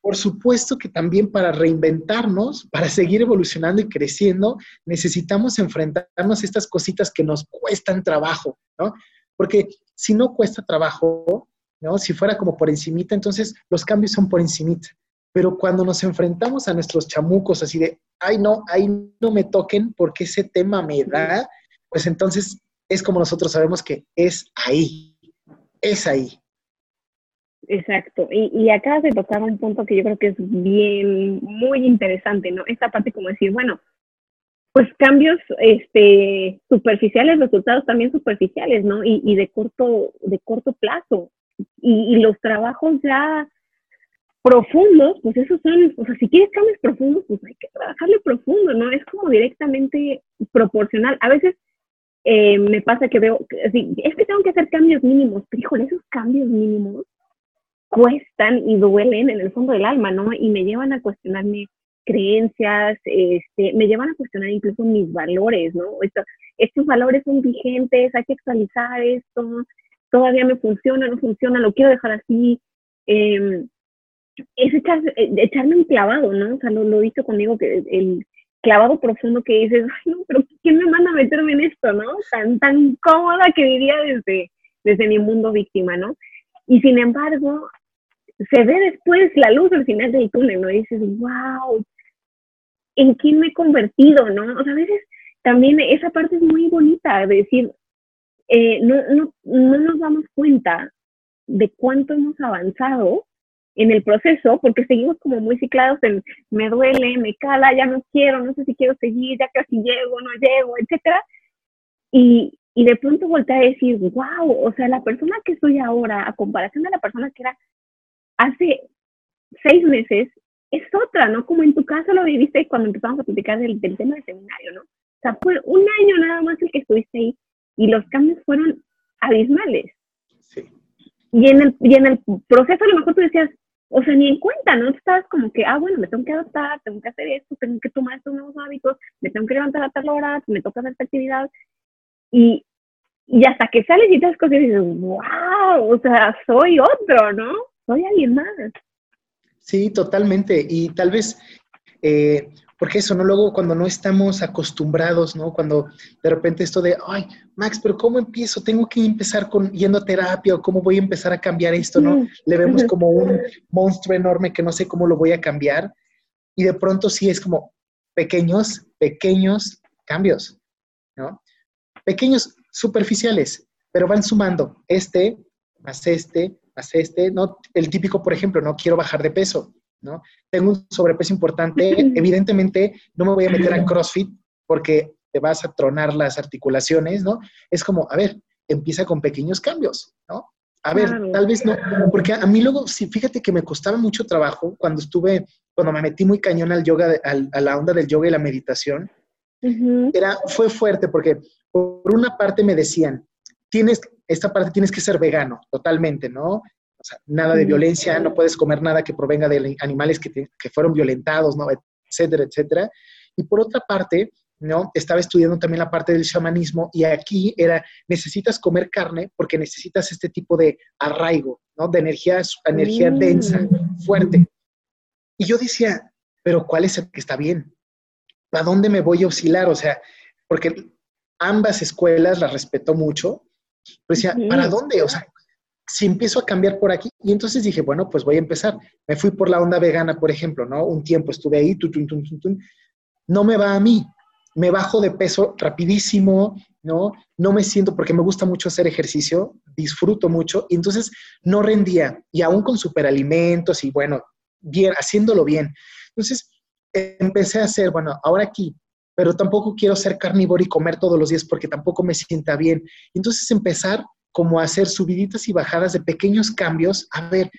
Por supuesto que también para reinventarnos, para seguir evolucionando y creciendo, necesitamos enfrentarnos a estas cositas que nos cuestan trabajo, ¿no? Porque si no cuesta trabajo, ¿no? Si fuera como por encimita, entonces los cambios son por encimita. Pero cuando nos enfrentamos a nuestros chamucos así de, ay no, ahí no me toquen porque ese tema me da, pues entonces es como nosotros sabemos que es ahí, es ahí. Exacto, y, y acabas de tocar un punto que yo creo que es bien, muy interesante, ¿no? Esta parte como decir, bueno, pues cambios este, superficiales, resultados también superficiales, ¿no? Y, y de, corto, de corto plazo. Y, los trabajos ya profundos, pues esos son, o sea, si quieres cambios profundos, pues hay que trabajarle profundo, ¿no? Es como directamente proporcional. A veces eh, me pasa que veo, es que tengo que hacer cambios mínimos, pero híjole, esos cambios mínimos cuestan y duelen en el fondo del alma, ¿no? Y me llevan a cuestionarme creencias, este, me llevan a cuestionar incluso mis valores, ¿no? estos valores son vigentes, hay que actualizar esto, todavía me funciona, no funciona, lo quiero dejar así. Eh, es echar, eh, echarme un clavado, ¿no? O sea, lo, lo hizo conmigo, que el clavado profundo que dices, ay, no, pero ¿quién me manda a meterme en esto, no? Tan, tan cómoda que vivía desde, desde mi mundo víctima, ¿no? Y sin embargo, se ve después la luz al final del túnel, ¿no? Y dices, wow, ¿en quién me he convertido, no? O sea, a veces también esa parte es muy bonita, de decir, eh, no, no, no nos damos cuenta de cuánto hemos avanzado en el proceso, porque seguimos como muy ciclados en me duele, me cala, ya no quiero, no sé si quiero seguir, ya casi llego, no llego, etcétera. Y, y de pronto volteé a decir, wow, o sea, la persona que soy ahora, a comparación de la persona que era hace seis meses, es otra, ¿no? Como en tu caso lo viviste cuando empezamos a platicar del, del tema del seminario, ¿no? O sea, fue un año nada más el que estuviste ahí y los cambios fueron abismales. Sí. Y en el, y en el proceso a lo mejor tú decías, o sea, ni en cuenta, ¿no? Estabas como que, ah, bueno, me tengo que adaptar, tengo que hacer esto, tengo que tomar estos nuevos hábitos, me tengo que levantar a tal hora, me toca hacer esta actividad. Y, y hasta que sales y te cosas y dices, wow, o sea, soy otro, ¿no? Soy alguien más. Sí, totalmente. Y tal vez eh, porque eso, ¿no? Luego cuando no estamos acostumbrados, ¿no? Cuando de repente esto de, ay, Max, pero ¿cómo empiezo? Tengo que empezar con yendo a terapia o cómo voy a empezar a cambiar esto, ¿no? Le vemos como un monstruo enorme que no sé cómo lo voy a cambiar. Y de pronto sí es como pequeños, pequeños cambios, ¿no? Pequeños, superficiales, pero van sumando este, más este, más este, ¿no? El típico, por ejemplo, no quiero bajar de peso ¿no? Tengo un sobrepeso importante, evidentemente no me voy a meter a CrossFit porque te vas a tronar las articulaciones, ¿no? Es como, a ver, empieza con pequeños cambios, ¿no? A ver, tal vez no, porque a mí luego, sí, fíjate que me costaba mucho trabajo cuando estuve, cuando me metí muy cañón al yoga, a la onda del yoga y la meditación, era, fue fuerte porque por una parte me decían, tienes, esta parte tienes que ser vegano, totalmente, ¿no? Sea, nada de violencia, no puedes comer nada que provenga de animales que, fueron violentados, ¿no? etcétera, etcétera. Y por otra parte, ¿no? Estaba estudiando también la parte del shamanismo y aquí era, necesitas comer carne porque necesitas este tipo de arraigo, ¿no? De energía, energía mm. densa, fuerte. Y yo decía, pero ¿cuál es el que está bien? ¿Para dónde me voy a oscilar? O sea, porque ambas escuelas las respeto mucho, pero decía, ¿para dónde? O sea, si empiezo a cambiar por aquí, y entonces dije, bueno, pues voy a empezar. Me fui por la onda vegana, por ejemplo, ¿no? Un tiempo estuve ahí, no me va a mí, me bajo de peso rapidísimo, ¿no? No me siento, porque me gusta mucho hacer ejercicio, disfruto mucho, y entonces no rendía, y aún con superalimentos y bueno, bien, haciéndolo bien. Entonces empecé a hacer, bueno, ahora aquí, pero tampoco quiero ser carnívoro y comer todos los días porque tampoco me sienta bien. Entonces empezar como hacer subiditas y bajadas de pequeños cambios, a ver,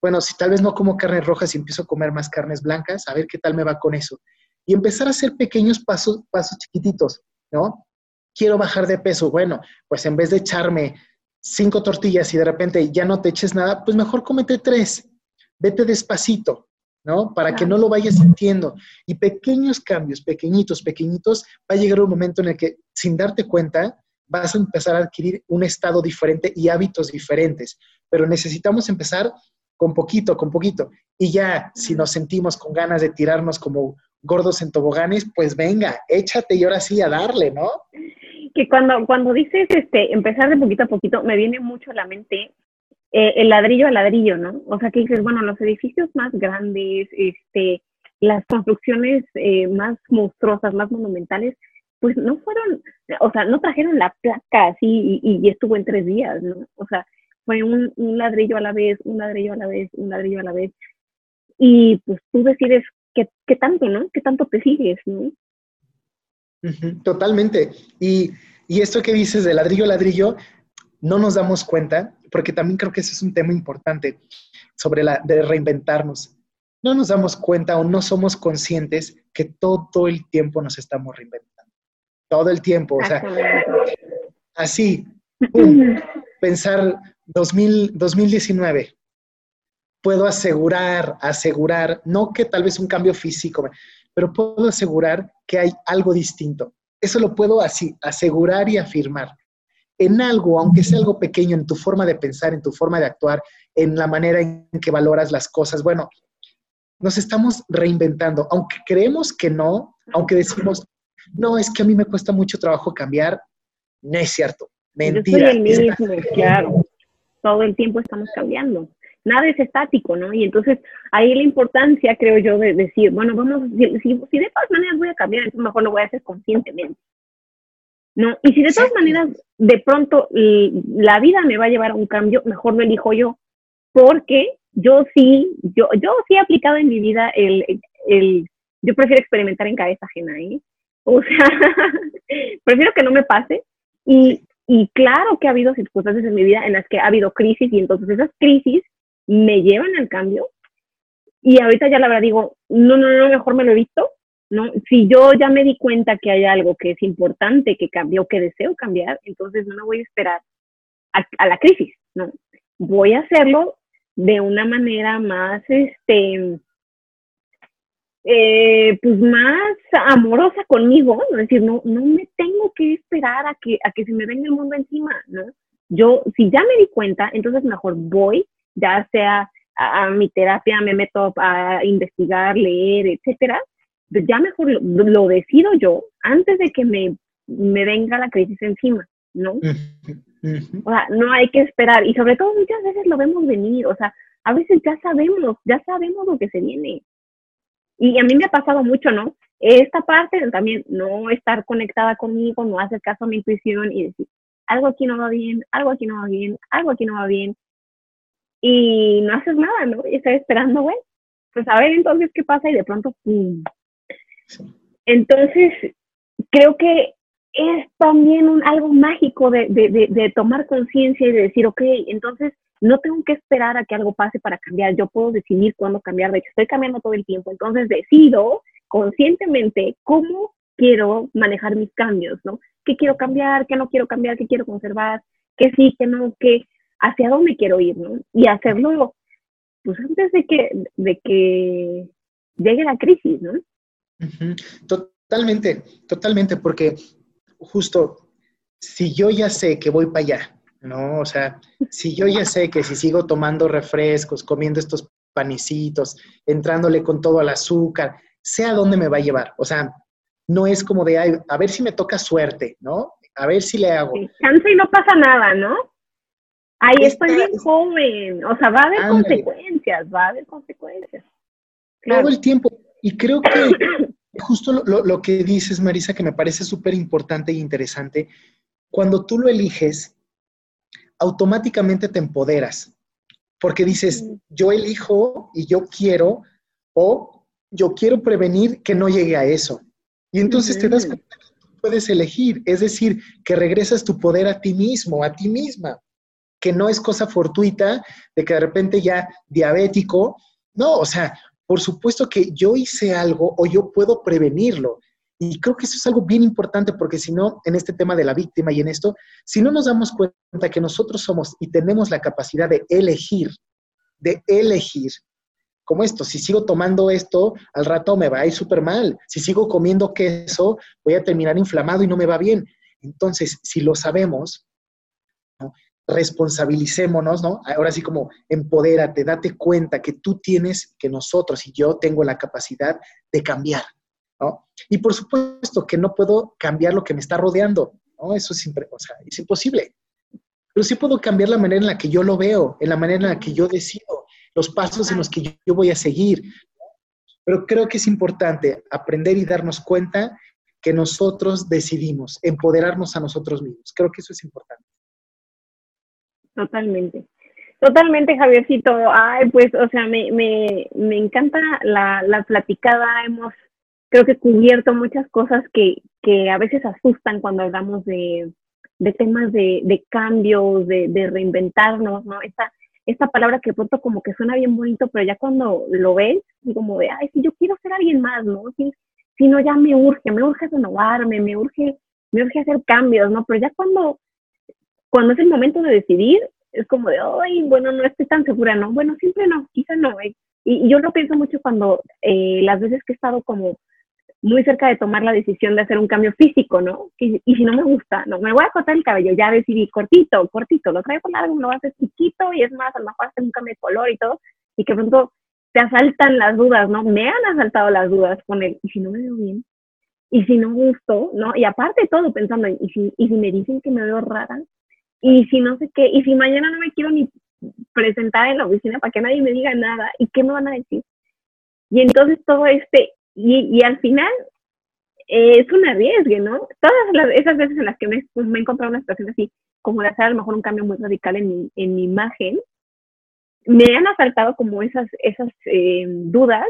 bueno, si tal vez no como carnes rojas y empiezo a comer más carnes blancas, a ver qué tal me va con eso. Y empezar a hacer pequeños pasos, pasos chiquititos, ¿no? Quiero bajar de peso, bueno, pues en vez de echarme cinco tortillas y de repente ya no te eches nada, pues mejor cómete tres, vete despacito, ¿no? Para que no lo vayas sintiendo. Y pequeños cambios, pequeñitos, pequeñitos, va a llegar un momento en el que sin darte cuenta vas a empezar a adquirir un estado diferente y hábitos diferentes. Pero necesitamos empezar con poquito, con poquito. Y ya, si nos sentimos con ganas de tirarnos como gordos en toboganes, pues venga, échate y ahora sí a darle, ¿no? Que cuando, cuando dices este, empezar de poquito a poquito, me viene mucho a la mente eh, el ladrillo a ladrillo, ¿no? O sea, que dices, bueno, los edificios más grandes, este, las construcciones eh, más monstruosas, más monumentales, pues no fueron, o sea, no trajeron la placa así y, estuvo en tres días, ¿no? O sea, fue un, ladrillo a la vez, un ladrillo a la vez, un ladrillo a la vez. Y pues tú decides qué, qué tanto, ¿no? ¿Qué tanto te sigues, ¿no? Totalmente. Y, y esto que dices de ladrillo a ladrillo, no nos damos cuenta, porque también creo que ese es un tema importante sobre la de reinventarnos. No nos damos cuenta o no somos conscientes que todo el tiempo nos estamos reinventando todo el tiempo. O sea, así, pensar 2000, 2019. Puedo asegurar, asegurar, no que tal vez un cambio físico, pero puedo asegurar que hay algo distinto. Eso lo puedo así, asegurar y afirmar. En algo, aunque sea algo pequeño, en tu forma de pensar, en tu forma de actuar, en la manera en que valoras las cosas, bueno, nos estamos reinventando. Aunque creemos que no, aunque decimos, no, es que a mí me cuesta mucho trabajo cambiar, no es cierto, mentira. Yo soy el mismo, claro, todo el tiempo estamos cambiando. Nada es estático, ¿no? Y entonces ahí la importancia, creo yo, de decir, bueno, vamos, si, de todas maneras voy a cambiar, entonces mejor lo voy a hacer conscientemente. ¿no? Y si de todas maneras de pronto la vida me va a llevar a un cambio, mejor lo elijo yo, porque yo sí, yo, yo sí he aplicado en mi vida el, el yo prefiero experimentar en cabeza ajena, ¿eh? O sea, prefiero que no me pase. Y, y claro que ha habido circunstancias en mi vida en las que ha habido crisis y entonces esas crisis me llevan al cambio. Y ahorita ya la verdad digo, no, no, no, mejor me lo he visto. ¿no? Si yo ya me di cuenta que hay algo que es importante, que cambió, que deseo cambiar, entonces no me voy a esperar a, a la crisis, ¿no? Voy a hacerlo de una manera más, este, eh, pues más amorosa conmigo, es decir, no, no me tengo que esperar a que, a que se me venga el mundo encima, ¿no? Yo, si ya me di cuenta, entonces mejor voy, ya sea a, mi terapia, me meto a investigar, leer, etcétera, pues ya mejor lo, decido yo antes de que me, me venga la crisis encima, ¿no? O sea, no hay que esperar, y sobre todo muchas veces lo vemos venir, o sea, a veces ya sabemos, ya sabemos lo que se viene, y a mí me ha pasado mucho, ¿no? Esta parte también, no estar conectada conmigo, no hacer caso a mi intuición y decir, algo aquí no va bien, algo aquí no va bien, algo aquí no va bien. Y no haces nada, ¿no? Y estás esperando, güey. Pues a ver entonces qué pasa y de pronto, ¡pum! Entonces, creo que es también un, algo mágico de, de, de, de tomar conciencia y de decir, ok, entonces no tengo que esperar a que algo pase para cambiar, yo puedo decidir cuándo cambiar, de hecho estoy cambiando todo el tiempo, entonces decido conscientemente cómo quiero manejar mis cambios, ¿no? ¿Qué quiero cambiar, qué no quiero cambiar, qué quiero conservar, qué sí, qué no, qué, hacia dónde quiero ir, ¿no? Y hacerlo, pues antes de que, de que llegue la crisis, ¿no? Totalmente, totalmente, porque justo si yo ya sé que voy para allá, ¿no? O sea, si yo ya sé que si sigo tomando refrescos, comiendo estos panecitos, entrándole con todo al azúcar, sé a dónde me va a llevar. O sea, no es como de, a ver si me toca suerte, ¿no? A ver si le hago. Cansa y no pasa nada, ¿no? Ahí estoy bien joven, o sea, va a haber consecuencias, va a haber consecuencias. Todo el tiempo. Y creo que justo lo, lo que dices, Marisa, que me parece súper importante e interesante, cuando tú lo eliges, automáticamente te empoderas, porque dices, yo elijo y yo quiero, o yo quiero prevenir que no llegue a eso. Y entonces te das cuenta que puedes elegir, es decir, que regresas tu poder a ti mismo, a ti misma, que no es cosa fortuita de que de repente ya diabético, no, o sea, por supuesto que yo hice algo o yo puedo prevenirlo. Y creo que eso es algo bien importante porque si no, en este tema de la víctima y en esto, si no nos damos cuenta que nosotros somos y tenemos la capacidad de elegir, de elegir, como esto, si sigo tomando esto, al rato me va a ir súper mal. Si sigo comiendo queso, voy a terminar inflamado y no me va bien. Entonces, si lo sabemos, responsabilicémonos, ¿no? Ahora sí como empodérate, date cuenta que tú tienes, que nosotros y yo tengo la capacidad de cambiar. Y por supuesto que no puedo cambiar lo que me está rodeando, ¿no? Eso es, o sea, es imposible. Pero sí puedo cambiar la manera en la que yo lo veo, en la manera en la que yo decido, los pasos en los que yo, voy a seguir. Pero creo que es importante aprender y darnos cuenta que nosotros decidimos, empoderarnos a nosotros mismos. Creo que eso es importante. Totalmente. Totalmente, Javiercito. Ay, pues, o sea, me, me, me encanta la, la platicada. Hemos creo que he cubierto muchas cosas que, que a veces asustan cuando hablamos de, de temas de, de cambios, de, de, reinventarnos, ¿no? Esta, esta palabra que pronto como que suena bien bonito, pero ya cuando lo ves, como de, ay, si yo quiero ser alguien más, ¿no? Si, si no, ya me urge, me urge renovarme, me urge, me urge hacer cambios, ¿no? Pero ya cuando, cuando es el momento de decidir, es como de, ay, bueno, no estoy tan segura, ¿no? Bueno, siempre no, quizá no. ¿eh? Y, y, yo lo pienso mucho cuando eh, las veces que he estado como muy cerca de tomar la decisión de hacer un cambio físico, ¿no? Y, si no me gusta, no, me voy a cortar el cabello, ya decidí cortito, cortito, lo traigo largo, lo hacer chiquito y es más, a lo mejor un cambio de color y todo, y que pronto te asaltan las dudas, ¿no? Me han asaltado las dudas con él, y si no me veo bien, y si no gusto, ¿no? Y aparte todo pensando, y si, y si me dicen que me veo rara, y si no sé qué, y si mañana no me quiero ni presentar en la oficina para que nadie me diga nada, ¿y qué me van a decir? Y entonces todo este y, y al final eh, es un arriesgue, ¿no? Todas esas veces en las que me, me he encontrado una situación así, como de hacer a lo mejor un cambio muy radical en mi, en mi imagen, me han asaltado como esas, esas eh, dudas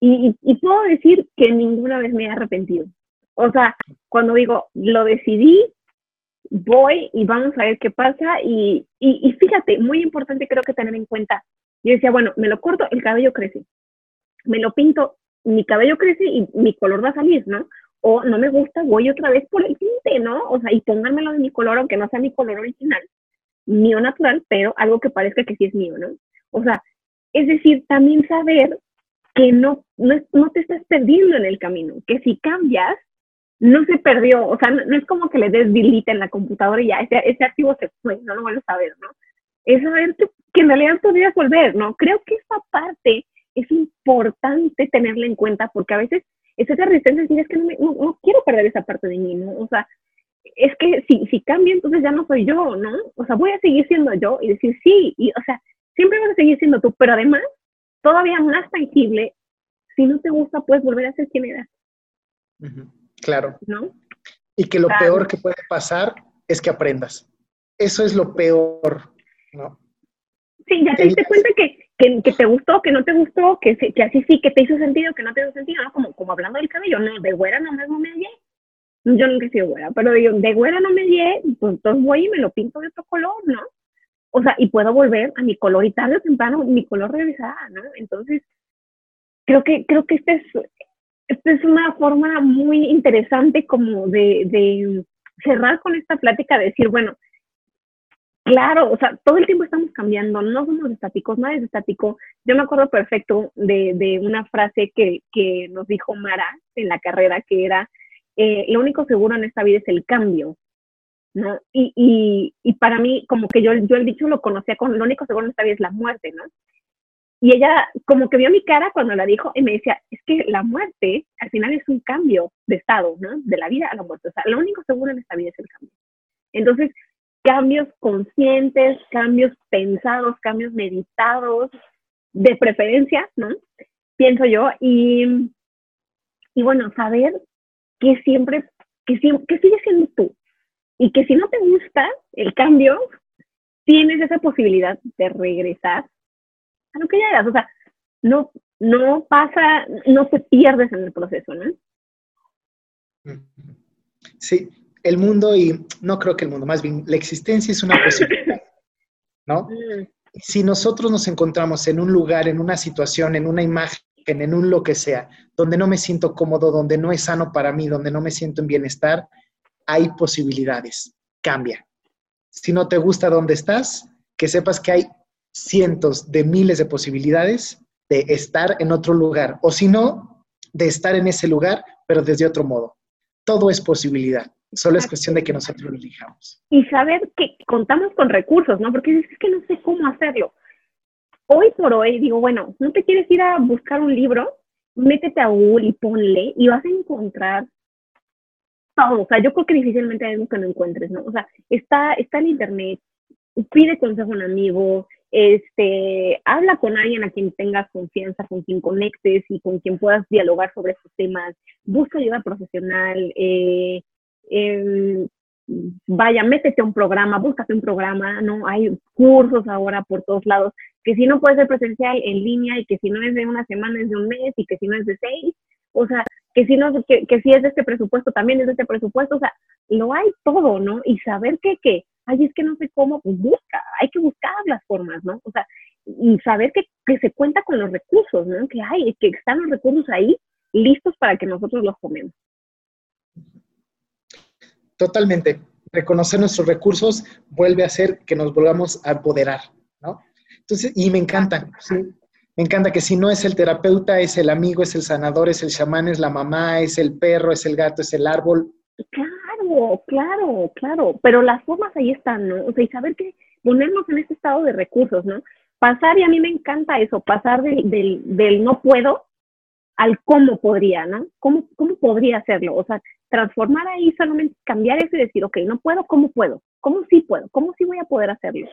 y, y, puedo decir que ninguna vez me he arrepentido. O sea, cuando digo, lo decidí, voy y vamos a ver qué pasa. Y, y, y, fíjate, muy importante creo que tener en cuenta. Yo decía, bueno, me lo corto, el cabello crece. Me lo pinto, mi cabello crece y mi color va a salir, ¿no? O no me gusta, voy otra vez por el tinte, ¿no? O sea, y pónganmelo de mi color, aunque no sea mi color original, mío natural, pero algo que parezca que sí es mío, ¿no? O sea, es decir, también saber que no, no, no te estás perdiendo en el camino, que si cambias, no se perdió, o sea, no, es como que le des en la computadora y ya ese, ese archivo se fue, no lo vuelves a ver, ¿no? Es saber que, que en realidad podrías volver, ¿no? Creo que esa parte es importante tenerla en cuenta porque a veces es esa resistencia decir, es que no, no, quiero perder esa parte de mí, ¿no? O sea, es que si, si cambio, entonces ya no soy yo, ¿no? O sea, voy a seguir siendo yo y decir sí, y, o sea, siempre vas a seguir siendo tú, pero además, todavía más tangible, si no te gusta, puedes volver a ser quien eras. Claro. ¿No? Y que lo peor que puede pasar es que aprendas. Eso es lo peor, ¿no? Sí, ya te diste cuenta que que, que, te gustó, que no te gustó, que, que así sí, que te hizo sentido, que no te hizo sentido, ¿no? Como, como hablando del cabello, no, de güera nomás no me hallé. Yo nunca he sido güera, pero digo, de güera no me hallé, pues entonces voy y me lo pinto de otro color, ¿no? O sea, y puedo volver a mi color y tarde o temprano mi color regresará, ¿no? Entonces, creo que, creo que este es, esta es una forma muy interesante como de, de cerrar con esta plática, de decir, bueno, Claro, o sea, todo el tiempo estamos cambiando, no somos estáticos, nadie es estático. Yo me acuerdo perfecto de, una frase que, nos dijo Mara en la carrera, que era, eh, lo único seguro en esta vida es el cambio, ¿no? Y, para mí, como que yo, yo el dicho lo conocía con, lo único seguro en esta vida es la muerte, ¿no? Y ella como que vio mi cara cuando la dijo y me decía, es que la muerte al final es un cambio de estado, ¿no? De la vida a la muerte. O sea, lo único seguro en esta vida es el cambio. Entonces, cambios conscientes, cambios pensados, cambios meditados, de preferencia, ¿no? Pienso yo, y, y bueno, saber que siempre, que, que sigue siendo tú, y que si no te gusta el cambio, tienes esa posibilidad de regresar a lo que ya eras, o sea, no, no pasa, no te pierdes en el proceso, ¿no? Sí, el mundo y no creo que el mundo, más bien la existencia es una posibilidad, ¿no? Si nosotros nos encontramos en un lugar, en una situación, en una imagen, en un lo que sea, donde no me siento cómodo, donde no es sano para mí, donde no me siento en bienestar, hay posibilidades. Cambia. Si no te gusta donde estás, que sepas que hay cientos de miles de posibilidades de estar en otro lugar, o si no, de estar en ese lugar, pero desde otro modo. Todo es posibilidad. Solo es cuestión de que nosotros lo elijamos. Y saber que contamos con recursos, ¿no? Porque dices que no sé cómo hacerlo. Hoy por hoy digo, bueno, no te quieres ir a buscar un libro, métete a Google y ponle y vas a encontrar todo. O sea, yo creo que difícilmente hay algo que no encuentres, ¿no? O sea, está, está en internet, pide consejo a un amigo, este, habla con alguien a quien tengas confianza, con quien conectes y con quien puedas dialogar sobre estos temas, busca ayuda profesional, eh, eh, vaya, métete a un programa, búscate un programa, ¿no? Hay cursos ahora por todos lados, que si no puede ser presencial en línea y que si no es de una semana es de un mes y que si no es de seis, o sea, que si no, que, que si es de este presupuesto también es de este presupuesto, o sea, lo hay todo, ¿no? Y saber que, que, ay, es que no sé cómo, pues busca, hay que buscar las formas, ¿no? O sea, y saber que, que se cuenta con los recursos, ¿no? Que hay, que están los recursos ahí listos para que nosotros los tomemos. Totalmente. Reconocer nuestros recursos vuelve a hacer que nos volvamos a apoderar, ¿no? Entonces, y me encanta, ¿sí? Me encanta que si no es el terapeuta, es el amigo, es el sanador, es el chamán, es la mamá, es el perro, es el gato, es el árbol. Claro, claro, claro. Pero las formas ahí están, ¿no? O sea, y saber que ponernos en este estado de recursos, ¿no? Pasar, y a mí me encanta eso, pasar del, del, del no puedo al cómo podría, ¿no? ¿Cómo, ¿Cómo podría hacerlo? O sea, transformar ahí solamente cambiar eso y decir, ok, no puedo, ¿cómo puedo? ¿Cómo sí puedo? ¿Cómo sí voy a poder hacerlo?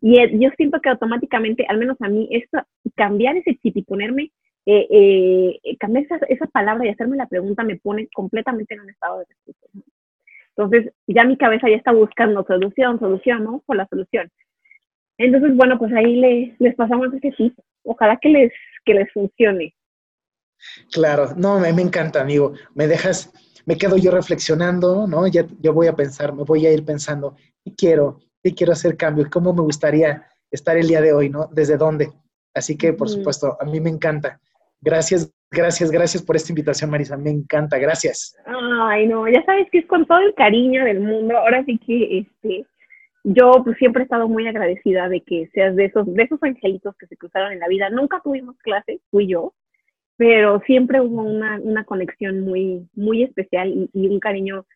Y yo siento que automáticamente, al menos a mí, esto, cambiar ese chip y ponerme, eh, eh, cambiar esa, esa, palabra y hacerme la pregunta me pone completamente en un estado de respuesta. Entonces, ya mi cabeza ya está buscando solución, solución, ¿no? Por la solución. Entonces, bueno, pues ahí le, les pasamos ese tip. Ojalá que les, que les funcione. Claro, no, me, me encanta, amigo. Me dejas me quedo yo reflexionando, ¿no? Ya yo voy a pensar, me voy a ir pensando, ¿qué quiero? ¿Qué quiero hacer cambio? ¿Cómo me gustaría estar el día de hoy, ¿no? ¿Desde dónde? Así que, por supuesto, a mí me encanta. Gracias, gracias, gracias por esta invitación, Marisa. Me encanta, gracias. Ay, no, ya sabes que es con todo el cariño del mundo. Ahora sí que, este, yo pues, siempre he estado muy agradecida de que seas de esos, de esos angelitos que se cruzaron en la vida. Nunca tuvimos clase, fui yo, pero siempre hubo una, una conexión muy, muy especial y, un cariño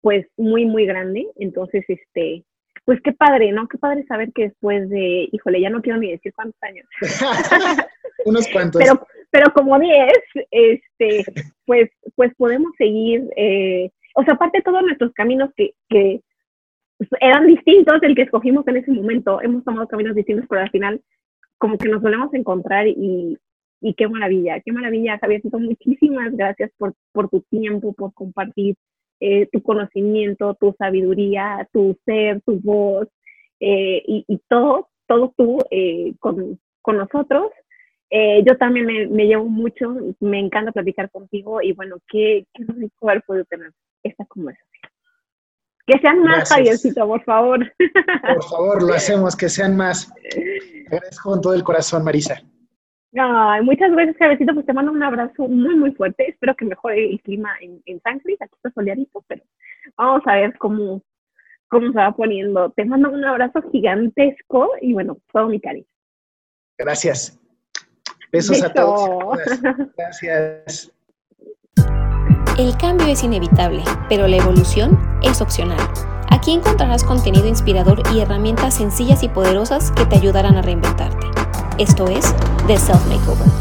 pues muy, muy grande. Entonces, este, pues qué padre, ¿no? Qué padre saber que después de, híjole, ya no quiero ni decir cuántos años. Unos cuantos. Pero, pero como 10, este, pues, pues podemos seguir, eh, o sea, aparte de todos nuestros caminos que, que eran distintos, el que escogimos en ese momento, hemos tomado caminos distintos, pero al final como que nos volvemos a encontrar y, y qué maravilla, qué maravilla, Javiercito. Muchísimas gracias por, por tu tiempo, por compartir eh, tu conocimiento, tu sabiduría, tu ser, tu voz eh, y, y, todo, todo tú eh, con, con, nosotros. yo también me, me, llevo mucho, me encanta platicar contigo y bueno, qué, qué rico haber podido tener esta conversación. Que sean más, Javiercito, por favor. Por favor, lo hacemos, que sean más. agradezco con todo el corazón, Marisa. Ay, muchas gracias, Cabecito. Pues te mando un abrazo muy, muy fuerte. Espero que mejore el clima en, en San Cris. Aquí está soleadito, pero vamos a ver cómo, cómo se va poniendo. Te mando un abrazo gigantesco y bueno, todo mi cariño. Gracias. Besos a todos. Gracias. El cambio es inevitable, pero la evolución es opcional. Aquí encontrarás contenido inspirador y herramientas sencillas y poderosas que te ayudarán a reinventarte. Esto es The Self Makeover